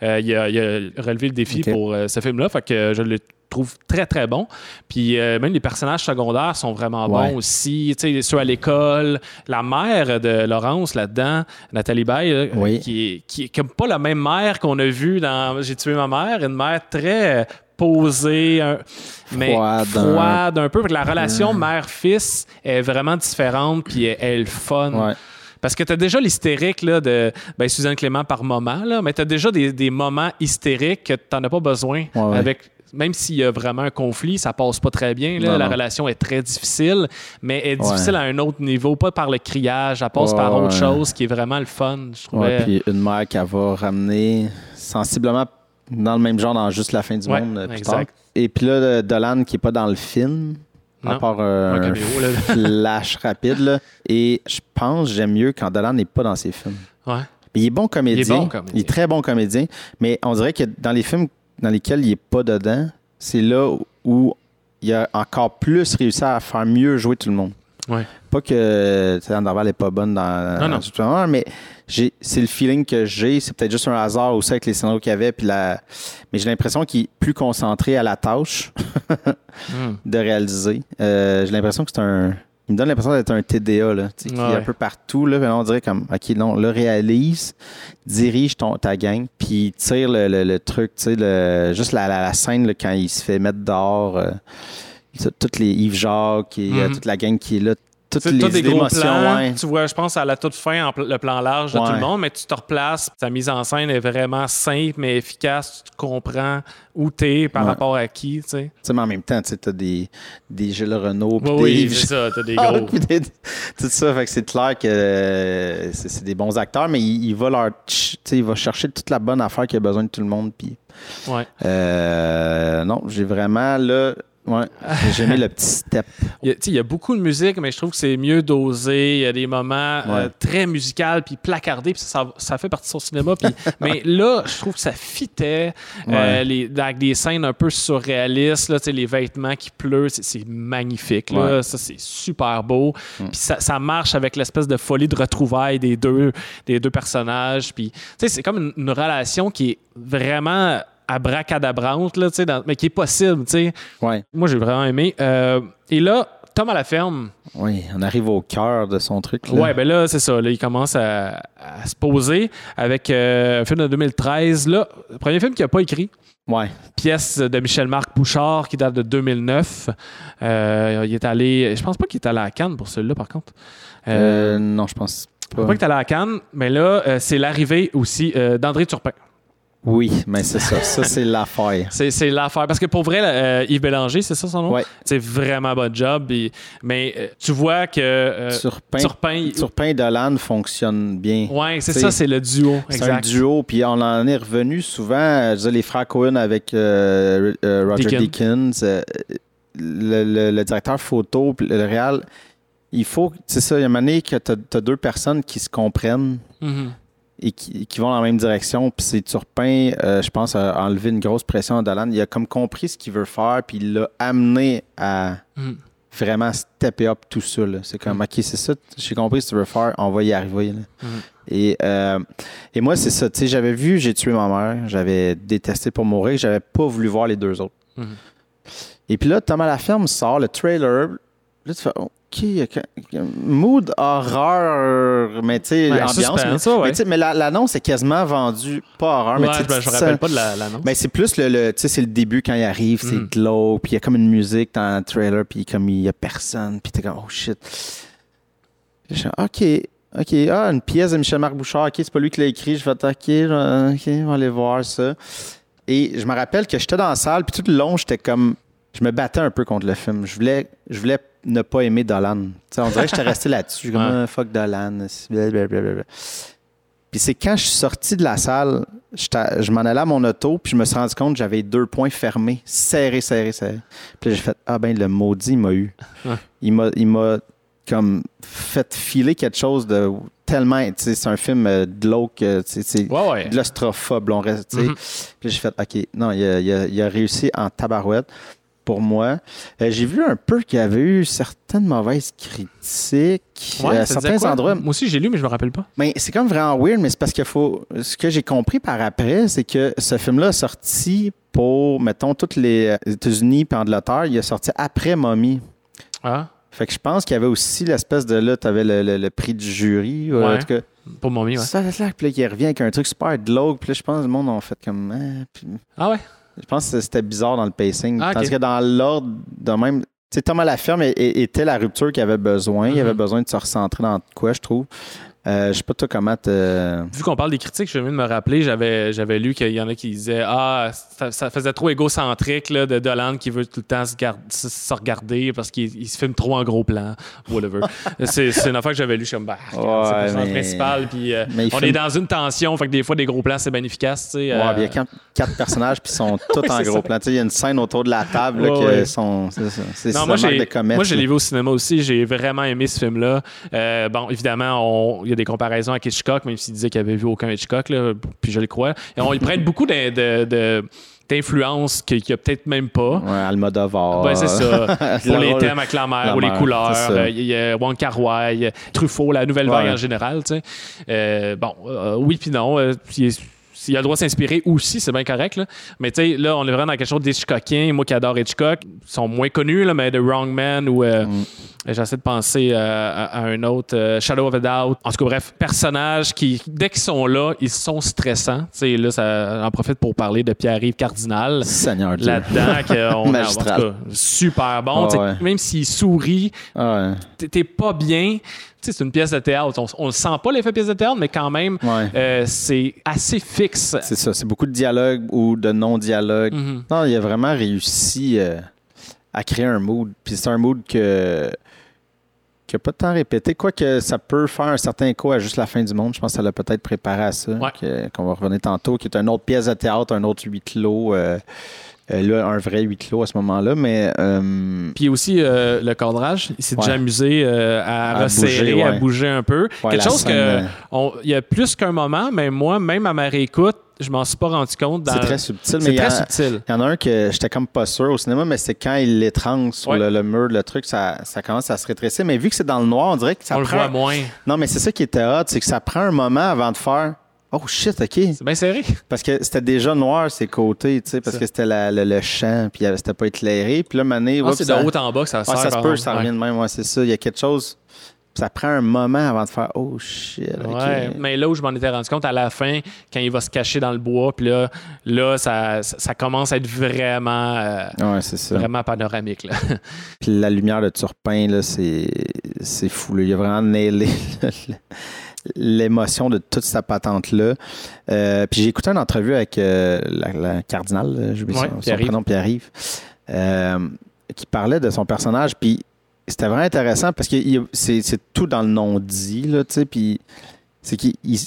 euh, il, a, il a relevé le défi pour euh, ce film-là. Fait que je le trouve très, très bon. Puis, euh, même les personnages secondaires sont vraiment Ouais. bons aussi. Tu sais, ceux à l'école. La mère de Laurence là-dedans, Nathalie Baye, là, Oui. qui est, qui est comme pas la même mère qu'on a vue dans J'ai tué ma mère. Une mère très euh, posée, un- mais Froide, froide un peu. La relation mère-fils est vraiment différente, puis elle elle fun. Ouais. Parce que tu as déjà l'hystérique là, de ben, Suzanne Clément par moment, là, mais tu as déjà des, des moments hystériques que tu n'en as pas besoin. Ouais. avec Même s'il y a vraiment un conflit, ça passe pas très bien. Là. Non, la non. relation est très difficile, mais elle est Ouais. difficile à un autre niveau, pas par le criage, elle passe Ouais, par autre chose qui est vraiment le fun. Je trouvais. Puis une mère qui va ramener sensiblement dans le même genre dans juste la fin du monde. euh, plus exact. tard. Et puis là, Dolan qui est pas dans le film, à part euh, Un un caméo, là. flash rapide. là. Et je pense j'aime mieux quand Dolan n'est pas dans ses films. Ouais. Il est bon comédien. bon comédien. Il est très bon comédien. Mais on dirait que dans les films dans lesquels il n'est pas dedans, c'est là où il a encore plus réussi à faire mieux jouer tout le monde. Ouais. Pas que Underval n'est pas bonne dans, Non, non. tout le monde, mais c'est le feeling que j'ai. C'est peut-être juste un hasard aussi avec les scénarios qu'il y avait. Puis la... Mais j'ai l'impression qu'il est plus concentré à la tâche Hmm. de réaliser. Euh, j'ai l'impression que c'est un. Il me donne l'impression d'être un TDA, là, qui est un peu partout. Là, on dirait comme, OK, non, le réalise, dirige ton, ta gang, puis tire le, le- le truc, tu sais, le- juste la, la- la scène là, quand il se fait mettre dehors. euh, tout- toutes les Yves Jacques et euh, Mhm. toute la gang qui est là, toutes les des gros émotions, plans. ouais. Tu vois, je pense à la toute fin, en pl- le plan large de tout le monde, mais tu te replaces. Ta mise en scène est vraiment simple, mais efficace. Tu comprends où t'es par Ouais. rapport à qui, tu sais. Mais en même temps, tu sais, t'as des, des Gilles Renault, puis Oui, des c'est ça, t'as des gros. des- tout ça, fait que c'est clair que c'est des bons acteurs, mais il, il va leur, ch- tu sais, il va chercher toute la bonne affaire qu'il a besoin de tout le monde. Puis Ouais. euh, non, j'ai vraiment là, ouais, j'ai aimé le petit step. Il y, a, il y a beaucoup de musique, mais je trouve que c'est mieux dosé. Il y a des moments euh, très musicaux, puis placardés, puis ça, ça, fait partie de son cinéma. Puis, mais là, je trouve que ça fitait euh, les, avec des scènes un peu surréalistes, là, les vêtements qui pleurent, c'est, magnifique. Là. Ouais. Ça, c'est super beau. Mm. Puis ça, ça marche avec l'espèce de folie de retrouvailles des deux, des deux personnages. Puis, c'est comme une, une relation qui est vraiment abracadabrante, là, dans- mais qui est possible. Ouais, Moi, j'ai vraiment aimé. Euh, et là, Tom à la ferme. oui, on arrive au cœur de son truc. Là. Ouais, ben là, c'est ça. Là, il commence à, à se poser avec euh, un film de 2013. Là, le premier film qu'il n'a pas écrit. ouais, Pièce de Michel-Marc Bouchard qui date de 2009. Euh, il est allé. Je pense pas qu'il est allé à Cannes pour celui-là, par contre. Euh, non, je pense je pas. pense pas qu'il est allé à Cannes, mais là, c'est l'arrivée aussi d'André Turpin. Oui, mais c'est ça, ça c'est l'affaire. C'est, c'est l'affaire. Parce que pour vrai, euh, Yves Bélanger, c'est ça son nom? Ouais. C'est vraiment bon job. et- mais euh, tu vois que euh, Turpin, Turpin, Turpin et Dolan fonctionnent bien. Ouais, c'est ça, c'est le duo. C'est Exact. un duo, puis on en est revenu souvent. Je dire, les frères Cohen avec euh, Roger Deakins. Dickens, euh, le, le- le directeur photo, le réal. Il faut, c'est ça, il y a un moment donné que tu as, deux personnes qui se comprennent Mhm. Et qui, qui vont dans la même direction. Puis c'est Turpin, euh, je pense, a enlevé une grosse pression à Dolan. Il a comme compris ce qu'il veut faire, puis il l'a amené à Mhm. vraiment stepper up tout ça. là. C'est comme, OK, c'est ça, j'ai compris ce que tu veux faire, on va y arriver. là. Mhm. Et, euh, et moi, c'est ça. Tu sais, j'avais vu J'ai tué ma mère, j'avais détesté pour mourir, j'avais pas voulu voir les deux autres. Mhm. Et puis là, Thomas la ferme sort le trailer. Là, tu fais, OK, il y a que- mood horreur, mais tu sais, Ouais, ambiance. mais, ça, ouais. mais mais la- l'annonce est quasiment vendue, pas horreur, mais Ouais, tu sais, je, me- rappelle pas de la- l'annonce. ben, c'est plus le, le- tu sais, c'est le début quand il arrive, c'est Mm. glow, puis il y a comme une musique dans le trailer, puis comme il y a personne, puis t'es comme oh shit. Je suis, ok, ok, ah une pièce de Michel-Marc Bouchard, ok, c'est pas lui qui l'a écrit, je vais je- ok, on va aller voir ça. Et je me rappelle que j'étais dans la salle, puis tout le long, j'étais comme, je me battais un peu contre le film. Je voulais, je voulais ne pas aimer Dolan. On dirait que j'étais resté là-dessus, Je suis comme Ouais. Ah, fuck Dolan, blablabla. Puis c'est quand je suis sorti de la salle, je m'en allais à mon auto, puis je me suis rendu compte que j'avais deux points fermés, serrés, serrés, serrés. Puis j'ai fait Ah ben, le maudit, il m'a eu. Ouais. Il m'a il m'a comme fait filer quelque chose de tellement. C'est un film euh, glauque, euh, sais, c'est Ouais, ouais. de l'ostrophobe, on reste. Mhm. Puis j'ai fait OK, non, il a, il a- il a réussi en tabarouette pour moi. Euh, j'ai vu un peu qu'il y avait eu certaines mauvaises critiques Ouais, à disait certains endroits. Moi aussi, j'ai lu, mais je me rappelle pas. Mais c'est comme vraiment weird, mais c'est parce qu'il faut. Ce que j'ai compris par après, c'est que ce film-là a sorti pour, mettons, toutes les États-Unis et Angleterre, il est sorti après Mommy. Ah, Fait que je pense qu'il y avait aussi l'espèce de là, tu avais le, le- le prix du jury. ou Ouais. En tout cas, pour Mommy, ouais. ça, là, puis là, il revient avec un truc super glauque. Puis là, je pense que le monde en fait comme. puis- Ah ouais? Je pense que c'était bizarre dans le pacing. Ah. Tandis que dans l'ordre de même. Tu sais, Thomas Laferme était la rupture qu'il avait besoin. Il avait Mhm. besoin de se recentrer dans quoi, je trouve. Euh, je sais pas toi comment te. Vu qu'on parle des critiques, je viens de me rappeler, j'avais, j'avais lu qu'il y en a qui disaient Ah, ça, ça faisait trop égocentrique là, de Dolan qui veut tout le temps se, gar- se- se regarder parce qu'il il se filme trop en gros plan. Whatever. c'est, c'est une affaire que j'avais lu. C'est le Ouais, personnage mais- principal. Puis, euh, on filme- est dans une tension, fait que des fois, des gros plans, c'est bien efficace. tu sais, Ouais, euh, il y a quatre, quatre personnages puis sont tous en c'est gros ça. plan. Tu sais, Il y a une scène autour de la table là, Ouais, ouais. sont. C'est. C'est moi, j'ai, moi, je l'ai vu au cinéma aussi. J'ai vraiment aimé ce film-là. Bon, évidemment, on- il y a des comparaisons avec Hitchcock, même s'il disait qu'il avait vu aucun Hitchcock, là, puis je le crois. Et on lui prête beaucoup de, de, de d'influence qu'il n'y a peut-être même pas. Ouais, Almodovar. Ouais, c'est ça. Pour Le les thèmes avec la mer ou les couleurs. euh, Il y a Wong Kar Wai, Truffaut, la nouvelle vague Ouais. en général. tu sais. Euh, bon, euh, oui puis non. Euh, s'il a le droit de s'inspirer aussi, c'est bien correct. Là. Mais tu sais, là, on est vraiment dans quelque chose d'Hitchcockien. Moi qui adore Hitchcock, ils sont moins connus, là, mais The Wrong Man ou euh, Mm. j'essaie de penser euh, à, à un autre, euh, Shadow of a Doubt. En tout cas, bref, personnages qui, dès qu'ils sont là, ils sont stressants. Tu sais, là, ça j'en profite pour parler de Pierre-Yves Cardinal Seigneur là-dedans que on, en tout cas, super bon. Ah ouais. Même s'il sourit, Ah ouais. t'es pas bien. C'est une pièce de théâtre. On, le sent pas l'effet pièce de théâtre, mais quand même, Ouais. euh, c'est assez fixe. C'est ça, c'est beaucoup de dialogue ou de non-dialogue. Mhm. Non, il a vraiment réussi euh, à créer un mood. Puis c'est un mood que qui n'a pas tant répété. Quoique ça peut faire un certain écho à juste la fin du monde. Je pense que ça l'a peut-être préparé à ça. Ouais. Qu'on va revenir tantôt, qui est une autre pièce de théâtre, un autre huis clos. euh, euh, là, un vrai huis clos à ce moment-là. Mais euh, Puis aussi euh, le cadrage, il s'est Ouais. déjà amusé euh, à, À resserrer, bouger, à bouger un peu. Ouais, Quelque chose scène, que euh, il y a plus qu'un moment, mais moi, même à ma réécoute, je m'en suis pas rendu compte. dans- c'est très subtil. Mais C'est il y, a- subtil. il y en a un que j'étais comme pas sûr au cinéma, mais c'est quand il l'étrangle sur Ouais. le, le mur, le truc, ça, ça commence à se rétrécir. Mais vu que c'est dans le noir, on dirait que ça on le voit moins. Non, mais c'est ça qui était hot, c'est que ça prend un moment avant de faire. Oh shit, ok. C'est bien serré. Parce que c'était déjà noir ses côtés, tu sais, parce Ça. que c'était le, le champ, puis c'était pas éclairé. Puis là, mané, Ah, c'est de haut en bas que ça Ouais, sert. ça se peut, ça revient de même, ouais, c'est ça. Il y a quelque chose. Ça prend un moment avant de faire Oh shit. Ouais, mais là où je m'en étais rendu compte, à la fin, quand il va se cacher dans le bois, puis là, là ça, ça, commence à être vraiment, euh, Ouais, ça. vraiment panoramique. Là. Puis la lumière de Turpin, là, c'est, c'est fou. là. Il a vraiment nailé l'émotion de toute sa patente-là. Euh, puis j'ai écouté une entrevue avec euh, la, là, j'ai oublié Ouais, son, Pierre-Yves. prénom, Pierre-Yves, euh, qui parlait de son personnage. Puis c'était vraiment intéressant parce que c'est, c'est tout dans le non-dit, là, tu sais, puis c'est qu'il il,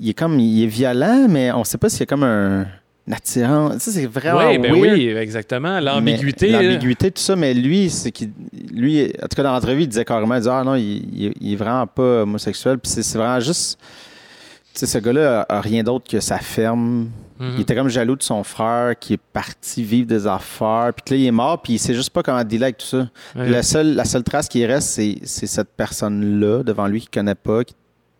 il est comme, il est violent, mais on sait pas s'il y a comme un... une attirance. Tu sais, c'est vraiment oui, ben weird. oui, exactement. L'ambiguïté. L'ambiguïté, tout ça, mais lui, c'est qu'il. Lui, en tout cas, dans l'entrevue, il disait carrément, il disait, ah non, il, il- il est vraiment pas homosexuel. Puis c'est vraiment juste. Tu sais, ce gars-là a, a rien d'autre que sa ferme. Mhm. Il était comme jaloux de son frère qui est parti vivre des affaires. Puis là, il est mort, puis il sait juste pas comment dealer avec tout ça. La, seule, la seule trace qui reste, c'est cette personne-là devant lui qu'il connaît pas, qui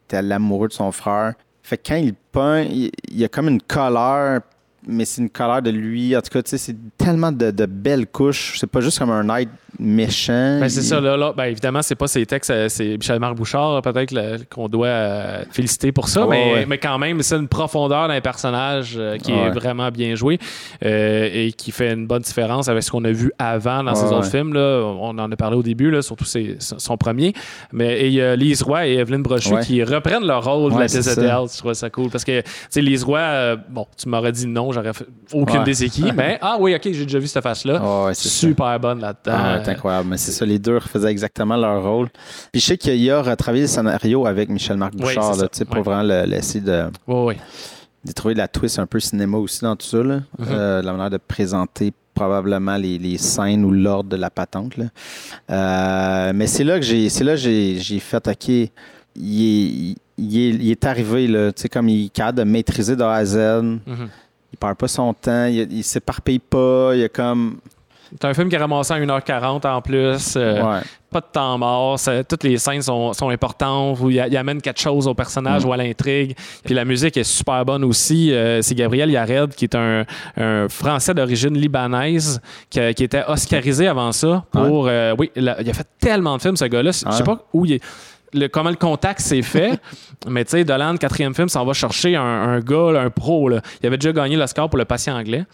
était l'amoureux de son frère. Fait que quand il peint, il, il y a comme une colère, mais c'est une colère de lui. En tout cas, tu sais, c'est tellement de, de belles couches. C'est pas juste comme un être méchant. Ben, c'est Il- ça, là, là. Ben, évidemment, c'est pas ses textes, euh, c'est Michel-Marc Bouchard, peut-être qu'on doit euh, féliciter pour ça, Ah, mais, ouais. mais quand même, c'est une profondeur d'un personnage euh, qui Ah, est ouais. vraiment bien joué euh, et qui fait une bonne différence avec ce qu'on a vu avant dans Ah, ses autres ouais. films. Là. On en a parlé au début, là, surtout ses- son premier. Mais et il y a Lise Roy et Evelyne Brochu qui reprennent leur rôle de la pièce de théâtre. Je trouve ça cool parce que, tu sais, Lise Roy, bon, tu m'aurais dit non, j'aurais fait aucune des qui, mais ah oui, ok, j'ai déjà vu cette face-là. Ah ça. Super bonne là-dedans. C'est incroyable. Mais c'est ça, les deux faisaient exactement leur rôle. Puis je sais qu'il y a retravaillé le scénario avec Michel-Marc Bouchard, là, pour vraiment le- l'essayer de, de trouver de la twist un peu cinéma aussi dans tout ça. Là. Mhm. Euh, la manière de présenter probablement les, les scènes ou l'ordre de la patente. Là. Euh, mais c'est là que j'ai c'est là que j'ai fait OK. Il est, il, est, il est arrivé, là, tu sais, comme il est capable de maîtriser de A à Z. Mhm. Il perd pas son temps, il, il s'éparpille pas, il a comme. C'est un film qui a ramassé à 1h40 en plus. euh, ouais. Pas de temps mort. ça- toutes les scènes sont, sont importantes. Où il, amène quelque chose au personnage Mm. ou à l'intrigue. Puis la musique est super bonne aussi. Euh, c'est Gabriel Yared, qui est un, un Français d'origine libanaise, qui, était oscarisé avant ça. Pour, euh, oui, il a, il a fait tellement de films, ce gars-là. Je Ah sais ouais. pas où il est. le- comment le contact s'est fait. mais tu sais, Dolan, quatrième film, s'en va chercher un, un gars, là, un pro. Là. Il avait déjà gagné l'Oscar pour Le Patient anglais.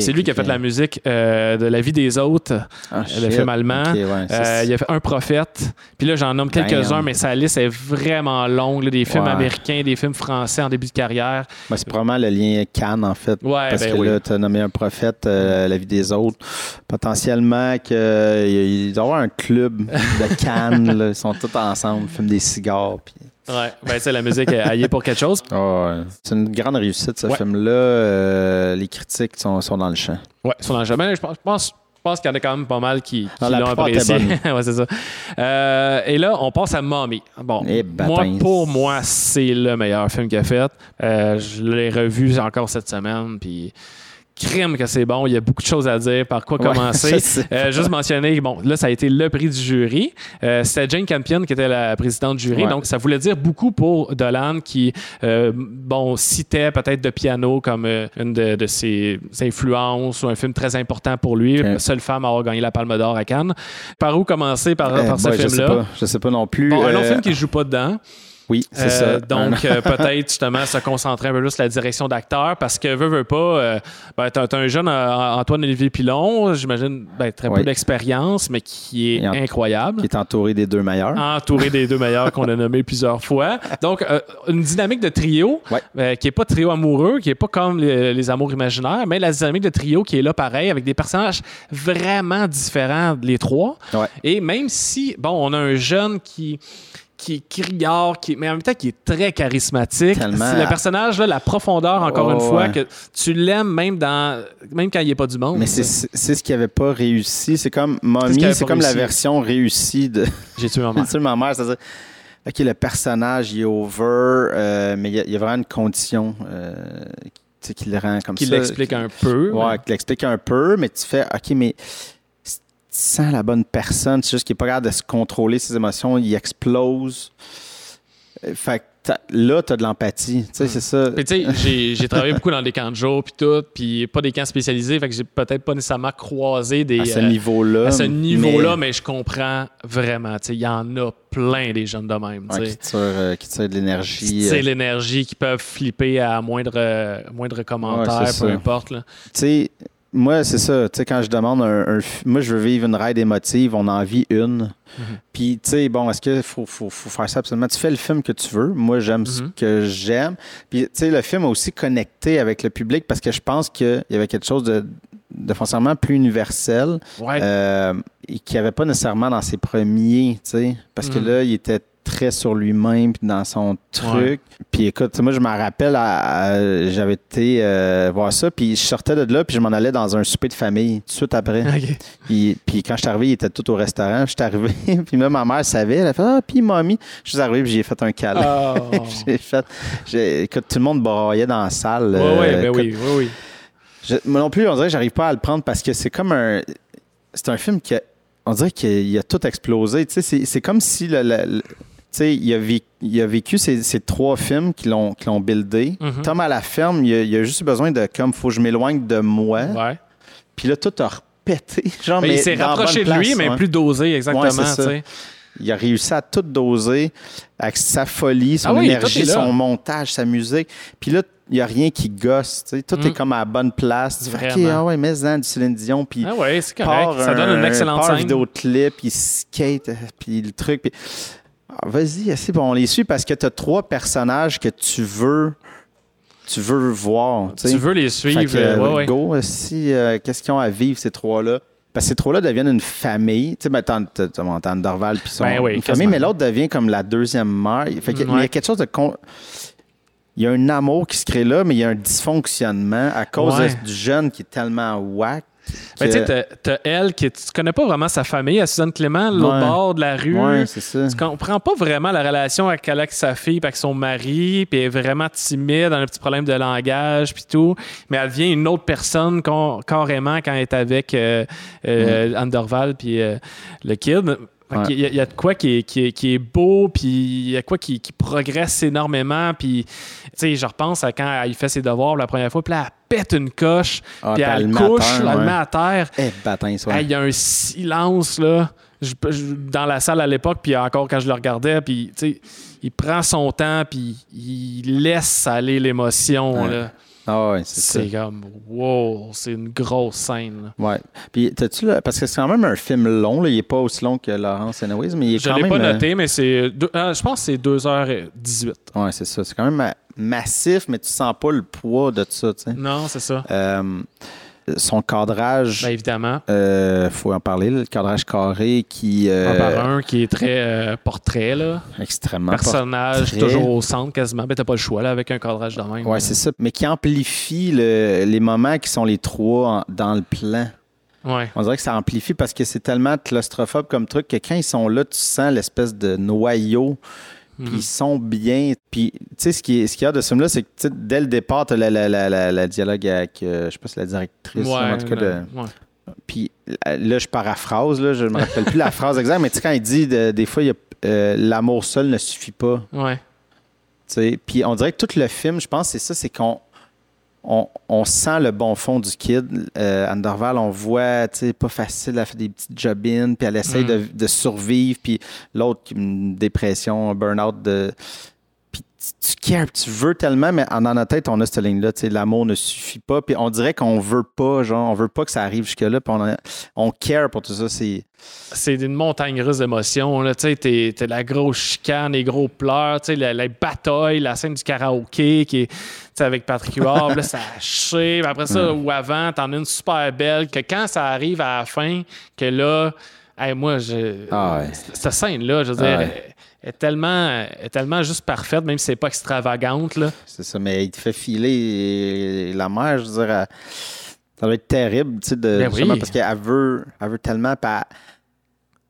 C'est lui qui a fait la musique euh, de La vie des autres, Ah, le shit. film allemand. Ouais, Euh, il a fait Un prophète. Puis là, j'en nomme quelques-uns, mais sa liste est vraiment longue. là, des films Ouais. américains, des films français en début de carrière. Ben, c'est probablement le lien Cannes, en fait. Ouais, parce ben que oui. là, tu as nommé un prophète, euh, la vie des autres. Potentiellement qu'il il doit y avoir un club de Cannes. là. Ils sont tous ensemble, fument des cigares. Puis... Ouais, ben, sais, la musique est pour quelque chose. Ah ouais. C'est une grande réussite, ce Ouais. film-là. Euh, les critiques sont, sont dans le champ. Ouais, sur dans le jamais, je pense, je pense pense qu'il y en a quand même pas mal qui, qui l'ont apprécié. ouais, c'est ça. Euh, et là, on passe à Mommy. Bon, Eh, moi, bâtins. pour moi, c'est le meilleur film qu'il a fait. Euh, je l'ai revu encore cette semaine, puis crime que c'est bon. Il y a beaucoup de choses à dire. Par quoi Ouais, commencer? Euh, juste mentionner, bon, là, ça a été le prix du jury. Euh, C'était Jane Campion qui était la présidente du jury. Ouais. Donc, ça voulait dire beaucoup pour Dolan qui, euh, bon, citait peut-être de piano comme euh, une de, de ses influences ou un film très important pour lui. Seule femme à avoir gagné la Palme d'Or à Cannes. Sais où commencer par, Eh, par ce sais film-là? Je sais pas non plus. Bon, un Euh, film qui ne joue pas dedans. Oui, c'est Euh, ça. Donc, euh, peut-être justement se concentrer un peu plus sur la direction d'acteur parce que, veux, veux pas, euh, ben, t'as, un jeune Antoine-Olivier Pilon, j'imagine, ben, très peu d'expérience, mais qui est en- incroyable. qui est entouré des deux meilleurs. Entouré des deux meilleurs qu'on a nommés plusieurs fois. Donc, euh, une dynamique de trio qui est pas trio amoureux, qui est pas comme les, les amours imaginaires, mais la dynamique de trio qui est là pareil, avec des personnages vraiment différents, les trois. Et même si, bon, on a un jeune qui qui est criard, qui, mais en même temps qui est très charismatique. Tellement. C'est Le personnage, là, la profondeur, encore Oh, une fois, ouais. que tu l'aimes même dans même quand il n'est pas du monde. Mais c'est c'est ce qui avait pas réussi. C'est comme qui Mommy, c'est comme la version réussie de J'ai tué ma mère. Tu sais, ma mère. C'est-à-dire, OK, le personnage, il est over, euh, mais il y, a- il y a vraiment une condition euh, qui- qui le rend comme qui ça. l'explique un peu. Ouais, qui l'explique un peu, mais tu fais, OK, mais tu sens la bonne personne, c'est juste qu'il n'est pas capable de se contrôler ses émotions, il explose. Euh, Fait que là, tu as de l'empathie. Tu sais, c'est ça. Puis tu sais, j'ai- j'ai travaillé beaucoup dans des camps de jour puis tout, puis pas des camps spécialisés, fait que j'ai peut-être pas nécessairement croisé des À ce euh, niveau-là. à ce niveau-là, mais- mais, je comprends vraiment. Tu sais, il y en a plein des jeunes de même. tu Ouais, sais. qui tire, euh, qui de l'énergie. Qui euh, l'énergie, qui peuvent flipper à moindre, moindre commentaire, Ouais, peu ça. importe. Là. Tu sais, moi, c'est ça. Tu sais, quand je demande un, un Moi, je veux vivre une ride émotive, on en vit une. Mhm. Puis, tu sais, bon, est-ce qu'il faut, faut, faut faire ça absolument? Tu fais le film que tu veux. Moi, j'aime ce Mhm. que j'aime. Puis, tu sais, le film a aussi connecté avec le public parce que je pense qu'il y avait quelque chose de, de foncièrement plus universel Ouais. euh, et qu'il n'y avait pas nécessairement dans ses premiers, tu sais. Parce que Mhm. là, il était très sur lui-même puis dans son truc. Puis écoute, moi je me rappelle, j'avais été euh, voir ça, puis je sortais de là, puis je m'en allais dans un souper de famille tout de suite après. OK. Puis, puis quand je suis arrivé, il était tout au restaurant. Je suis arrivé, puis même ma mère savait, elle a fait Ah, puis mamie. Je suis arrivé, puis j'ai fait un câlin. Oh. j'ai fait. écoute, tout le monde braillait dans la salle. Ouais, euh, ben écoute, oui, oui, oui. je- moi non plus, on dirait que j'arrive pas à le prendre parce que c'est comme un. C'est un film qui a. On dirait qu'il a tout explosé. Tu sais, c'est, comme si le. Sais, il a, vécu, il a vécu ces, ces trois films qui l'ont, qui l'ont buildé. Mhm. Tom à la ferme, il a, il a juste eu besoin de comme faut que je m'éloigne de moi. Ouais. Puis là, tout a repété. Genre, Ben, mais il s'est rapproché de lui, place, mais ouais. plus dosé, exactement. Ouais, c'est ça. tu sais. Il a réussi à tout doser avec sa folie, son Ah oui, énergie, son montage, sa musique. Puis là, il n'y a rien qui gosse. Tout Mm. est comme à la bonne place. Tu fais, OK, ah ouais, mais dans du Céline Dion. Puis Ah ouais, c'est correct. Ça donne un- une excellente part un scène. vidéoclip, il skate, euh, puis le truc. Puis... Ah, Vas-y, c'est bon, on les suit parce que tu as trois personnages que tu veux tu veux voir. tu sais. Veux les suivre. que, euh, ouais, ouais. go, si, euh, qu'est-ce qu'ils ont à vivre, ces trois-là? Parce que ces trois-là deviennent une famille. Tu sais, ben, tante Dorval, puis son Ben oui, une famille, mais l'autre devient comme la deuxième mère. Fait que, Il y a quelque chose de... con- Il y a un amour qui se crée là, mais il y a un dysfonctionnement à cause de- du jeune qui est tellement whack. Ben, que- tu sais, t'as- elle qui. Tu connais pas vraiment sa famille, à Suzanne Clément, l'autre Ouais. bord de la rue. Ouais, c'est ça. Tu comprends pas vraiment la relation avec, avec sa fille, puis avec son mari, puis elle est vraiment timide, elle a un petit problème de langage, puis tout. Mais elle devient une autre personne carrément quand elle est avec euh, euh, puis euh, le kid. Ouais. y, a- il y a de quoi qui est, qui est- qui est beau, puis il y a quoi qui, qui progresse énormément. Puis, tu sais, je repense à quand il fait ses devoirs la première fois, puis là, elle pète une coche, Ah, puis elle couche, elle le met à terre. Eh, Il y a un silence là. Je- je- dans la salle à l'époque, puis encore quand je le regardais, puis tu sais, il prend son temps, puis il laisse aller l'émotion. Ouais. Ah ouais, c'est comme, wow, c'est une grosse scène. là. Ouais. Puis, t'as-tu là, parce que c'est quand même un film long, là. il n'est pas aussi long que Laurence Anyways, mais il est Je quand l'ai même. pas euh, noté, mais c'est. ah, je pense que c'est 2h18. Ouais, c'est ça. C'est quand même ma- massif, mais tu sens pas le poids de ça, tu sais. Non, c'est ça. Euh, son cadrage, Ben, évidemment. euh, faut en parler, le cadrage carré qui euh, Un par un qui est très euh, portrait, là. extrêmement Personnage portrait. toujours au centre quasiment. Ben, t'as pas le choix, là, avec un cadrage de même. Ouais, c'est ça. Mais qui amplifie le- les moments qui sont les trois en- dans le plan. Ouais. On dirait que ça amplifie parce que c'est tellement claustrophobe comme truc que quand ils sont là, tu sens l'espèce de noyau. Puis Mhm. ils sont bien. Puis, tu sais, ce qui est- ce qu'il y a de ce film-là, c'est que dès le départ, tu as la, la, la, la- la dialogue avec, euh, je sais pas si la directrice, Ouais, en tout cas, là, de- ouais. Puis là, je paraphrase, là, je ne me rappelle plus la phrase exacte, mais tu sais, quand il dit de- des fois, euh, l'amour seul ne suffit pas. Ouais. tu sais. Puis on dirait que tout le film, je pense, c'est ça, c'est qu'on on, on sent le bon fond du kid. Euh, Anne Dorval, on voit, tu sais, pas facile, elle fait des petites jobines, puis elle essaye Mm. de, de survivre, puis l'autre, une dépression, un burn-out de... Puis tu, cares, tu veux tellement, mais en dans notre tête, on a cette ligne-là, tu sais, l'amour ne suffit pas, puis on dirait qu'on veut pas, genre, on veut pas que ça arrive jusque-là, puis on, a- on care pour tout ça, c'est... c'est une montagne russe d'émotions. là. Tu sais, t'es, t'es la grosse chicane, les gros pleurs, tu sais, la, la bataille, la scène du karaoké qui est tu sais, avec Patrick Huard, là, ça. Puis Après ça, ou avant, t'en as une super belle, que quand ça arrive à la fin, que là, hey, moi, je, Ah ouais. cette scène-là, je veux Ah dire, ouais. est, tellement, est tellement juste parfaite, même si c'est pas extravagante. Là. C'est ça, mais il te fait filer la mère, je veux dire, elle- ça doit être terrible, tu sais, de, Ben oui. parce qu'elle veut, elle veut tellement, puis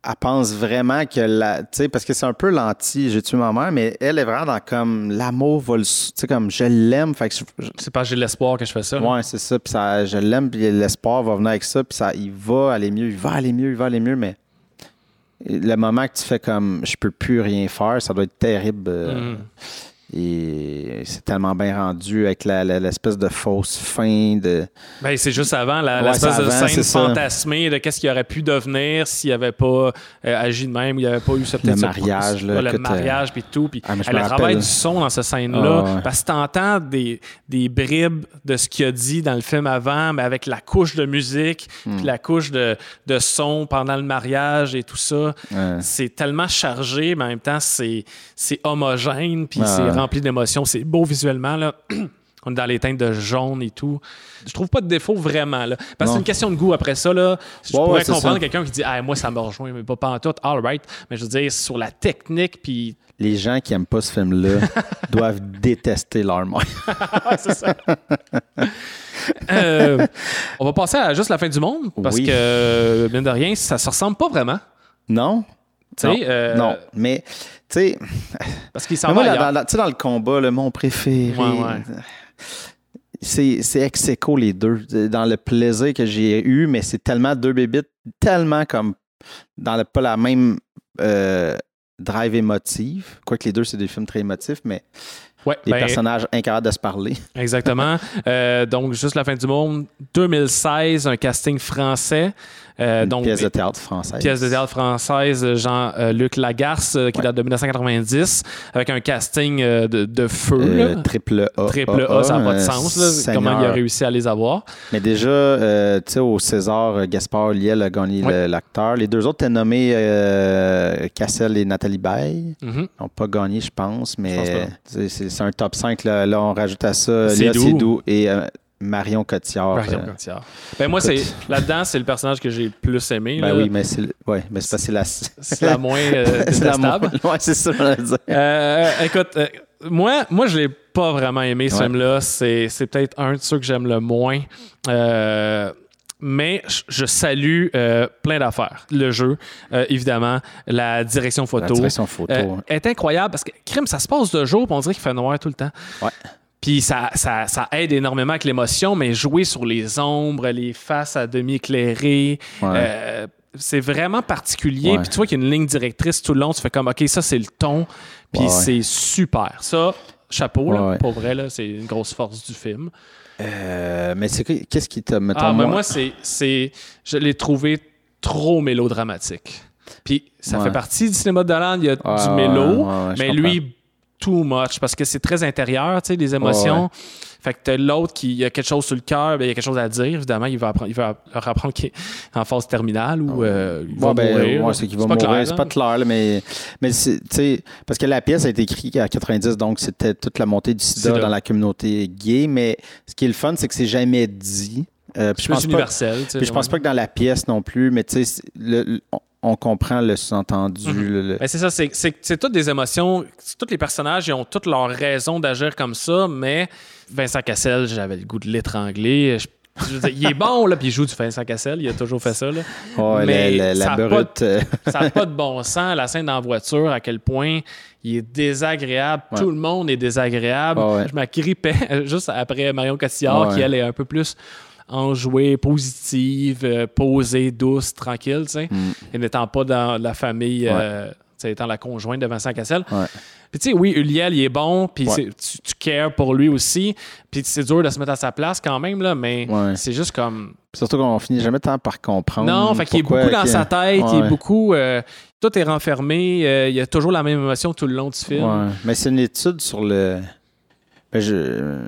elle, pense vraiment que la, tu sais, parce que c'est un peu l'anti, j'ai tué ma mère, mais elle est vraiment dans comme l'amour va le, tu sais, comme je l'aime, fait que C'est parce que j'ai l'espoir que je fais ça. ouais, c'est ça, puis ça, je l'aime, puis l'espoir va venir avec ça, puis ça, il va aller mieux, il va aller mieux, il va aller mieux, mais le moment que tu fais comme je peux plus rien faire, ça doit être terrible. euh, Mm. Et c'est tellement bien rendu avec l'espèce de fausse fin de. Ben, c'est juste avant Ouais, l'espèce de avant, scène fantasmée de qu'est-ce qui aurait pu devenir s'il n'avait pas euh, agi de même, il n'y avait pas eu ce peut-être Le ce- mariage, là, ouais, le mariage puis tout. Puis Ah, euh, le travail du son dans cette scène-là, Ah, ouais. parce que t'entends des, des bribes de ce qu'il a dit dans le film avant, mais avec la couche de musique, Hmm. puis la couche de, de son pendant le mariage et tout ça. Ouais. C'est tellement chargé, mais en même temps, c'est, c'est homogène, puis c'est. Rempli d'émotions. C'est beau visuellement, là. On est dans les teintes de jaune et tout. Je trouve pas de défaut vraiment, là. Parce que c'est une question de goût après ça, là. Je Ouais, pourrais ouais, comprendre quelqu'un qui dit, ah, moi, ça me rejoint, mais pas, pas en tout. All right. Mais je veux dire, sur la technique, puis. Les gens qui aiment pas ce film-là doivent détester leur mère. c'est ça. Euh, on va passer à juste la fin du monde, parce Oui. que, euh, mine de rien, ça se ressemble pas vraiment. Non? Non. euh, non. Mais, tu sais, Parce qu'il s'en va moi, dans, dans- tu sais, dans le combat, le mon préféré. Ouais, ouais. C'est, c'est ex aequo, les deux. Dans le plaisir que j'ai eu, mais c'est tellement deux bébites, tellement comme dans le, pas la même euh, drive émotive. Quoique les deux, c'est des films très émotifs, mais Ouais, des ben, personnages incapables de se parler. Exactement. Euh, donc, juste la fin du monde. 2016, un casting français. Euh, Une donc, pièce de théâtre française. pièce de théâtre française, Jean-Luc Lagarce, euh, qui Ouais. date de 1990, avec un casting euh, de, de feu. Euh, là. triple A. Triple A, ça n'a pas de euh, sens. là, comment il a réussi à les avoir. Mais déjà, euh, tu sais, au César, euh, Gaspard Liel a gagné Ouais. l'acteur. Les deux autres étaient nommés euh, Cassel et Nathalie Baye. Ils n'ont pas gagné, je pense, mais c'est c'est- c'est un top 5. Là, Là, on rajoute à ça C'est Léa. Seydoux et euh, Marion Cotillard. Marion Euh, Cotillard. Ben, moi, c'est là-dedans, c'est le personnage que j'ai le plus aimé. ben là. oui, mais c'est ouais, mais c'est c'est la. C'est la moins euh, c'est la détestable. moins- Ouais, c'est ça, je voulais dire. Euh, écoute, moi, moi, je l'ai pas vraiment aimé, ce Ouais. film-là. C'est, c'est peut-être un de ceux que j'aime le moins. Euh, mais je- salue euh, plein d'affaires. Le jeu, euh, évidemment, la direction La photo. direction photo. euh, est incroyable parce que crime, ça se passe de jour, puis on dirait qu'il fait noir tout le temps. Ouais. Puis ça, ça, ça aide énormément avec l'émotion, mais jouer sur les ombres, les faces à demi éclairées, Ouais. c'est vraiment particulier. Ouais. Puis tu vois qu'il y a une ligne directrice tout le long. Tu fais comme, OK, ça, c'est le ton. Puis c'est super. Ça, chapeau, là, pour vrai, c'est une grosse force du film. Euh, mais c'est qu'est-ce qui t'a. Mettons, ah, mais moi- moi, c'est, c'est, je l'ai trouvé trop mélodramatique. Puis ça Ouais. fait partie du cinéma de Dolan. Il y a Ouais, du mélo, ouais, mais lui, too much parce que c'est très intérieur, tu sais, les émotions. Fait que t'as l'autre qui a quelque chose sur le cœur, ben, il y a quelque chose à dire. Évidemment, il va, apprendre, il va leur apprendre qu'il est en phase terminale ou euh, il va Ouais, ben, mourir. ouais, c'est qu'il va pas mourir. c'est pas clair, là, mais, mais c'est- tu sais, parce que la pièce a été écrite à 90, donc c'était toute la montée du sida dans la communauté gay. Mais ce qui est le fun, c'est que c'est jamais dit. Euh, puis je pense pas, universel. sais, puis je pense pas que dans la pièce non plus, mais tu sais, on, comprend le sous-entendu. Mhm. le- le- Ben, c'est ça, c'est, c'est, c'est toutes des émotions. Tous les personnages, ils ont toutes leurs raisons d'agir comme ça, mais Vincent Cassel, j'avais le goût de l'étrangler. Je- Je veux dire, il est bon, là, puis il joue du Vincent Cassel, il a toujours fait ça. Là. Ouais, Mais la, la- la ça pas n'a pas de bon sens, la scène dans la voiture, à quel point il est désagréable. Ouais. Tout le monde est désagréable. Ouais. Je m'agrippais juste après Marion Cotillard, Ouais. qui elle est un peu plus enjouée, positive, euh, posée, douce, tranquille, tu sais. Mm. Et n'étant pas dans la famille, euh, tu sais, étant la conjointe de Vincent Cassel. Ouais. Puis tu sais, oui, Uliel, il est bon, puis Ouais. tu, tu cares pour lui aussi. Puis c'est dur de se mettre à sa place quand même, là, mais Ouais. c'est juste comme... Surtout qu'on finit jamais tant par comprendre. Non, fait qu'il est beaucoup dans sa tête, il Ouais. est beaucoup. euh, tout est renfermé, euh, il y a toujours la même émotion tout le long du film. Ouais. Mais c'est une étude sur le. Ben, je...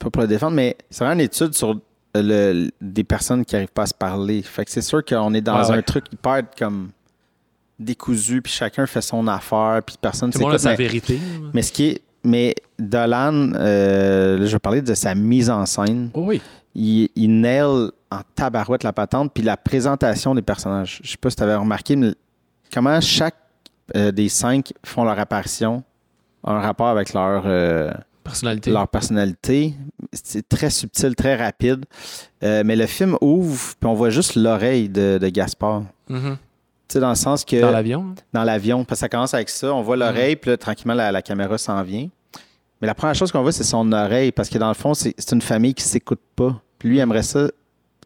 Pas pour le défendre, mais c'est vraiment une étude sur le... des personnes qui n'arrivent pas à se parler. Fait que c'est sûr qu'on est dans un ouais. truc hyper comme décousu, puis chacun fait son affaire, puis personne monde a s'écoute, sa vérité. Mais ce qui est. Mais Dolan, euh, là, je vais parler de sa mise en scène. Oh oui. Il, il nail en tabarouette la patente, puis la présentation des personnages. Je sais pas si tu avais remarqué, mais comment chaque euh, des cinq font leur apparition un rapport avec leur, euh, Personnalité. leur personnalité. C'est très subtil, très rapide. Euh, mais le film ouvre, puis on voit juste l'oreille de, de Gaspard. Mhm. Tu sais, dans le sens que Dans l'avion. hein? dans l'avion. Parce que ça commence avec ça. On voit l'oreille, puis là, tranquillement, la, la caméra s'en vient. Mais la première chose qu'on voit, c'est son oreille, parce que dans le fond, c'est une famille qui s'écoute pas. Puis lui, il aimerait ça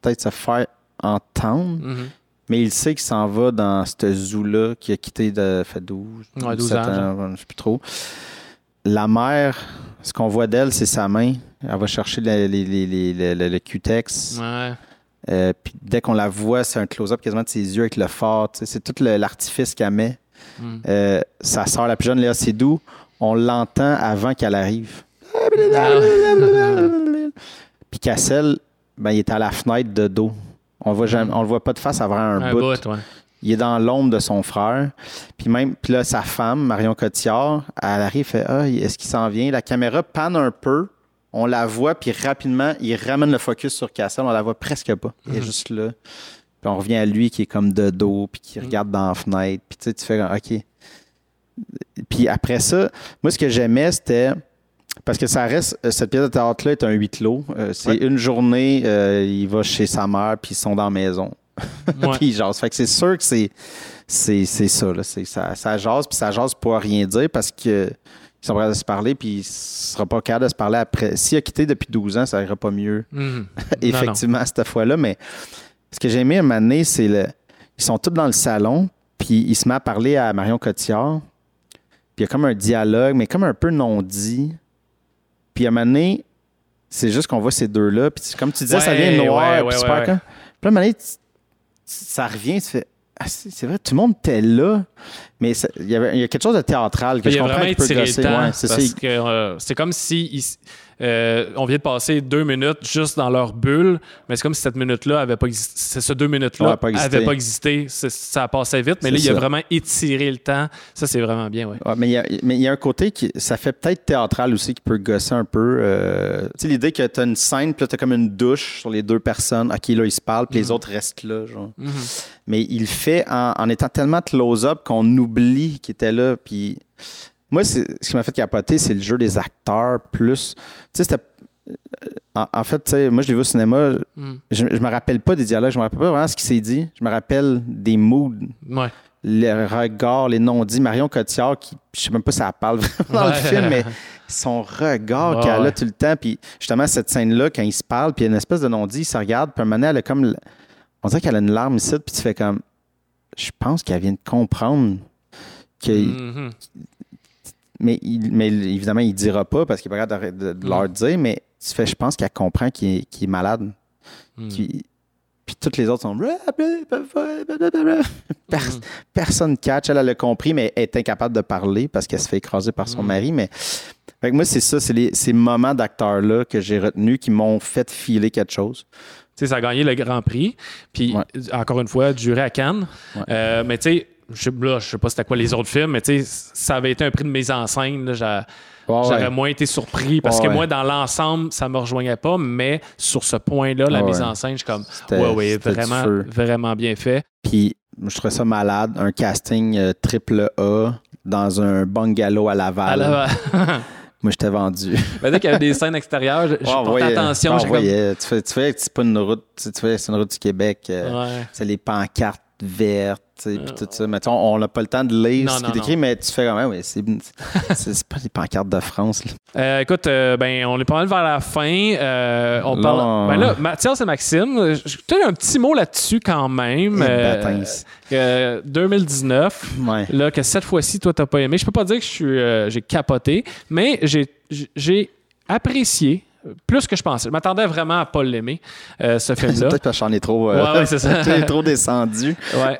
peut-être se faire entendre, Mhm. mais il sait qu'il s'en va dans ce zoo-là qui a quitté de fait 12, Ouais, 12 17 ans, ans, je sais plus trop. La mère, ce qu'on voit d'elle, c'est sa main. Elle va chercher le, le- le- le Q-Tex. Ouais. Euh, puis dès qu'on la voit, c'est un close-up quasiment de ses yeux avec le sais, C'est tout l'artifice qu'elle met. Mhm. Euh, sa sœur la plus jeune, Léa Seydoux, on l'entend avant qu'elle arrive. Puis Cassel, ben, il est à la fenêtre de dos. On on le voit pas de face avant un, Un bout. bout, ouais. Il est dans l'ombre de son frère. Puis même, puis là, sa femme, Marion Cotillard, elle arrive, fait Ah, est-ce qu'il s'en vient? La caméra panne un peu. On la voit, puis rapidement, il ramène le focus sur Cassel. On la voit presque pas. Il est juste là. Puis on revient à lui qui est comme de dos, puis qui regarde dans la fenêtre. Puis tu sais, tu fais OK. Puis après ça, moi, ce que j'aimais, c'était. Parce que ça reste. euh, Cette pièce de théâtre-là est un huis clos. Euh, c'est Ouais. une journée, euh, il va chez sa mère, puis ils sont dans la maison. Ouais. puis ils jasent. Fait que c'est sûr que c'est. C'est c'est ça, là. C'est- Ça, ça jase, puis ça jase pour rien dire parce que. Ils sont prêts à se parler, puis il ne sera pas capable de se parler après. S'il a quitté depuis 12 ans, ça ira pas mieux Mhm. effectivement, cette fois-là. Mais ce que j'ai aimé à un moment donné, c'est le. Ils sont tous dans le salon, puis il se met à parler à Marion Cotillard. Puis il y a comme un dialogue, mais comme un peu non-dit. Puis à un moment donné, c'est juste qu'on voit ces deux-là. Puis comme tu disais, ça vient noir, ouais, puis super quand- Puis à un moment donné, ça revient, tu fais. Ah, c'est vrai, tout le monde était là. Mais il y, a quelque chose de théâtral que Il je comprends vraiment le temps. Ouais, c'est ça. parce que euh, c'est comme si euh, on vient de passer deux minutes juste dans leur bulle, mais c'est comme si cette minute-là avait pas existé. Ce deux minutes-là Ouais, pas existé. avait pas existé. C'est- Ça passait vite, mais là, il a vraiment étiré le temps. Ça, c'est vraiment bien, ouais. Ouais, mais il y a- y, un côté qui. Ça fait peut-être théâtral aussi qui peut gosser un peu. euh, tu sais, l'idée que tu as une scène, puis là, tu as comme une douche sur les deux personnes. OK, là, ils se parlent, puis les autres restent là. Genre. Mhm. Mais il le fait en, en étant tellement close-up qu'on oublie qu'il était là. Puis moi, ce qui m'a fait capoter, c'est le jeu des acteurs plus. Tu sais, c'était. En, en fait, tu sais, moi, je l'ai vu au cinéma. Mhm. Je, je me rappelle pas des dialogues, je me rappelle pas vraiment ce qui s'est dit. Je me rappelle des moods Ouais. les regards, les non-dits. Marion Cotillard, qui, je sais même pas si elle parle vraiment dans le film, mais son regard Ouais, qu'elle a tout le temps. Puis justement, cette scène-là, quand ils se parlent, puis il y a une espèce de non-dit, ils se regardent, puis à un moment donné, elle a comme. On dirait qu'elle a une larme ici, puis tu fais comme. Je pense qu'elle vient de comprendre que. Mhm. Mais, il- mais évidemment, il dira pas parce qu'il n'est pas capable de, de- leur Mm. dire, mais tu fais, je pense qu'elle comprend qu'il est, malade. Mhm. Puis, puis toutes les autres sont. Pers- Mhm. personne catch. Elle, elle a compris, mais elle est incapable de parler parce qu'elle se fait écraser par son Mm. mari. Mais fait que moi, c'est ça, c'est ces moments d'acteurs-là que j'ai retenus qui m'ont fait filer quelque chose. Tu sais, ça a gagné le Grand Prix. Puis, Ouais. encore une fois, duré à Cannes. Ouais. Euh, mais tu sais, je là, je sais pas c'était quoi les autres films, mais tu sais, ça avait été un prix de mise en scène. là, J'aurais ouais. moins été surpris parce que ouais. moi, dans l'ensemble, ça me rejoignait pas, mais sur ce point-là, la mise ouais. en scène, je suis comme, ouais, ouais, vraiment, vraiment bien fait. Puis je trouvais ça malade. Un casting euh, triple A dans un bungalow à Laval. À Moi, j'étais vendu. Ben, dès qu'il y avait des scènes extérieures, je, portais attention. comme-. Tu fais, tu fais que c'est pas une route, tu fais, c'est une route du Québec. euh. C'est les pancartes vertes, puis tout ça. Mais tu sais, on n'a pas le temps de lire Non, ce qui est écrit, mais tu fais quand même, ouais, c'est, pas les pancartes de France. là. Euh, écoute, euh, ben, on est pas mal vers la fin. Euh, on Là, parle. on- Ben là, Mathias et Maxime, euh, peut-être un petit mot là-dessus quand même. Eh, Euh, bâtins. euh, 2019. Ouais. Là, que cette fois-ci, toi, t'as pas aimé. Je peux pas dire que je suis, euh, j'ai capoté, mais j'ai, j'ai apprécié euh, plus que je pensais. Je m'attendais vraiment à pas l'aimer, euh, ce film-là. Peut-être parce que j'en ai trop, euh, Ouais, ouais, c'est ça. j'ai trop descendu. Ouais.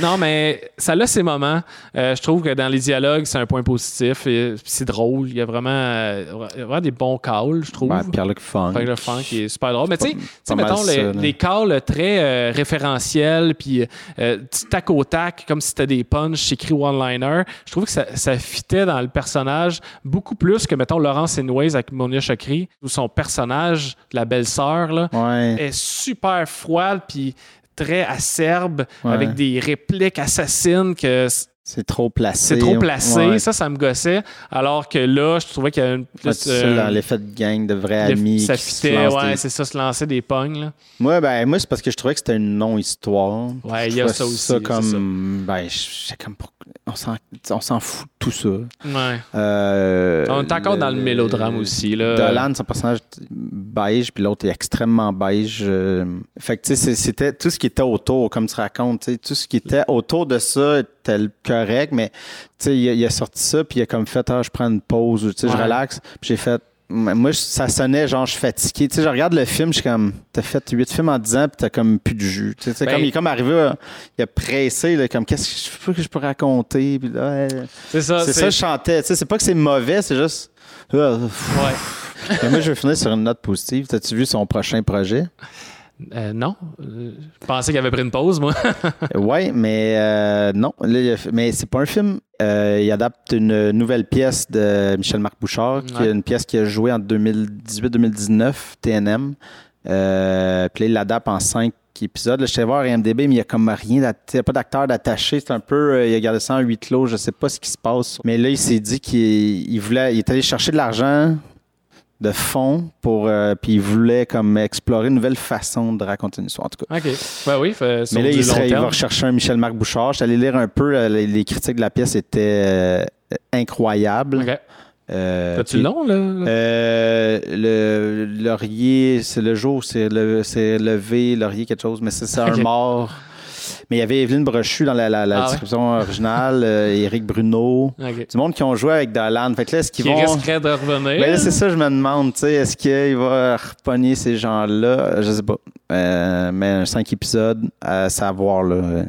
Non, mais ça a ses moments. Euh, je trouve que dans les dialogues, c'est un point positif. Et, c'est drôle. Il y a vraiment, il y a vraiment des bons calls, je trouve. Ouais, Pierre-Luc Funk. Le funk qui est super drôle. Mais tu sais, mettons, les, calls très référentiels, puis tac au tac, comme si c'était des punchs écrits one-liner. Je trouve que ça, ça fitait dans le personnage beaucoup plus que, mettons, Laurence Anyways avec Monia Chokri, où son personnage, la belle-sœur, là, Ouais. est super froide, puis très acerbe, Ouais. avec des répliques assassines que C'est trop placé. c'est trop placé. Ouais. Ça, ça me gossait. Alors que là, je trouvais qu'il y avait une plus... euh, dans l'effet de gang, de vrais amis. ça fitait, ouais, des- c'est ça, se lancer des pognes, là. Moi, ben, moi, c'est parce que je trouvais que c'était une non-histoire. Ouais, il y a ça aussi, Ça comme. Ben, je- comme. On s'en, fout tout ça. Ouais. Euh, On est encore dans le mélodrame aussi, là. Dolan, son personnage beige, puis l'autre est extrêmement beige. euh, Fait que, tu sais, c'était tout ce qui était autour, comme tu racontes, tout ce qui était autour de ça était le correct, mais, tu sais, il, a- il a sorti ça, puis il a comme fait, ah, je prends une pause, tu sais, je relaxe, puis j'ai fait, moi, ça sonnait genre, je suis fatigué. Tu sais, je regarde le film, je suis comme, t'as fait huit films en 10 ans, puis t'as comme plus de jus. Tu sais, Ben- comme, il est comme arrivé, à- il a pressé, là, comme, qu'est-ce que je peux, que je peux raconter, puis là, euh, C'est ça. c'est ça, je chantais. Tu sais, c'est pas que c'est mauvais, c'est juste. Pff. Ouais. Mais moi, je vais finir sur une note positive. T'as-tu vu son prochain projet? Euh, non. Euh, Je pensais qu'il avait pris une pause, moi. oui, mais euh, non. Là, mais c'est pas un film. Euh, il adapte une nouvelle pièce de Michel-Marc Bouchard, qui Ouais. est une pièce qu'il a jouée en 2018-2019, TNM. Euh, puis là, il l'adapte en cinq épisodes. Là, je sais voir IMDB, mais il n'y a comme rien, il y a pas d'acteur d'attaché. C'est un peu, euh, il a gardé ça en huis clos. Je sais pas ce qui se passe. Mais là, il s'est dit qu'il il voulait, il est allé chercher de l'argent de fond pour, euh, puis il voulait comme explorer une nouvelle façon de raconter une histoire. En tout cas. OK. Ben oui, fait, Mais là, il, serait- il va rechercher un Michel-Marc Bouchard. Je suis allé lire un peu. euh, les, les critiques de la pièce étaient euh, incroyables. OK. Euh, puis- le nom, là? euh, le laurier, c'est le jour, c'est le, c'est levé, laurier, quelque chose, mais c'est ça, un mort. Mais il y avait Evelyne Brochu dans la, la- la Ah ouais? description originale, euh, Éric Bruno, OK. du monde qui ont joué avec Dolan. Fait que là, est-ce qu'ils Qui vont. risquerait de revenir. Ben là, c'est ça, je me demande, tu sais, est-ce qu'il va repogner ces gens-là? Je sais pas. Euh, mais un cinq épisodes, à savoir, là. euh,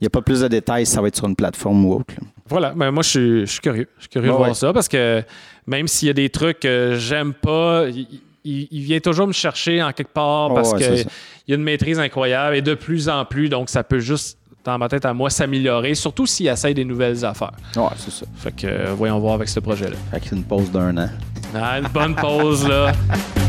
Il n'y a pas plus de détails si ça va être sur une plateforme ou autre. là. Voilà, ben moi je suis, je suis curieux. Je suis curieux de voir ouais. ça parce que même s'il y a des trucs que j'aime pas, il, il- il vient toujours me chercher en quelque part parce Ouais, qu'il y a une maîtrise incroyable et de plus en plus, donc ça peut juste, dans ma tête à moi, s'améliorer, surtout s'il essaye des nouvelles affaires. Ouais, c'est ça. Fait que euh, voyons voir avec ce projet-là. Fait que c'est une pause d'un an. Ah, une bonne pause là.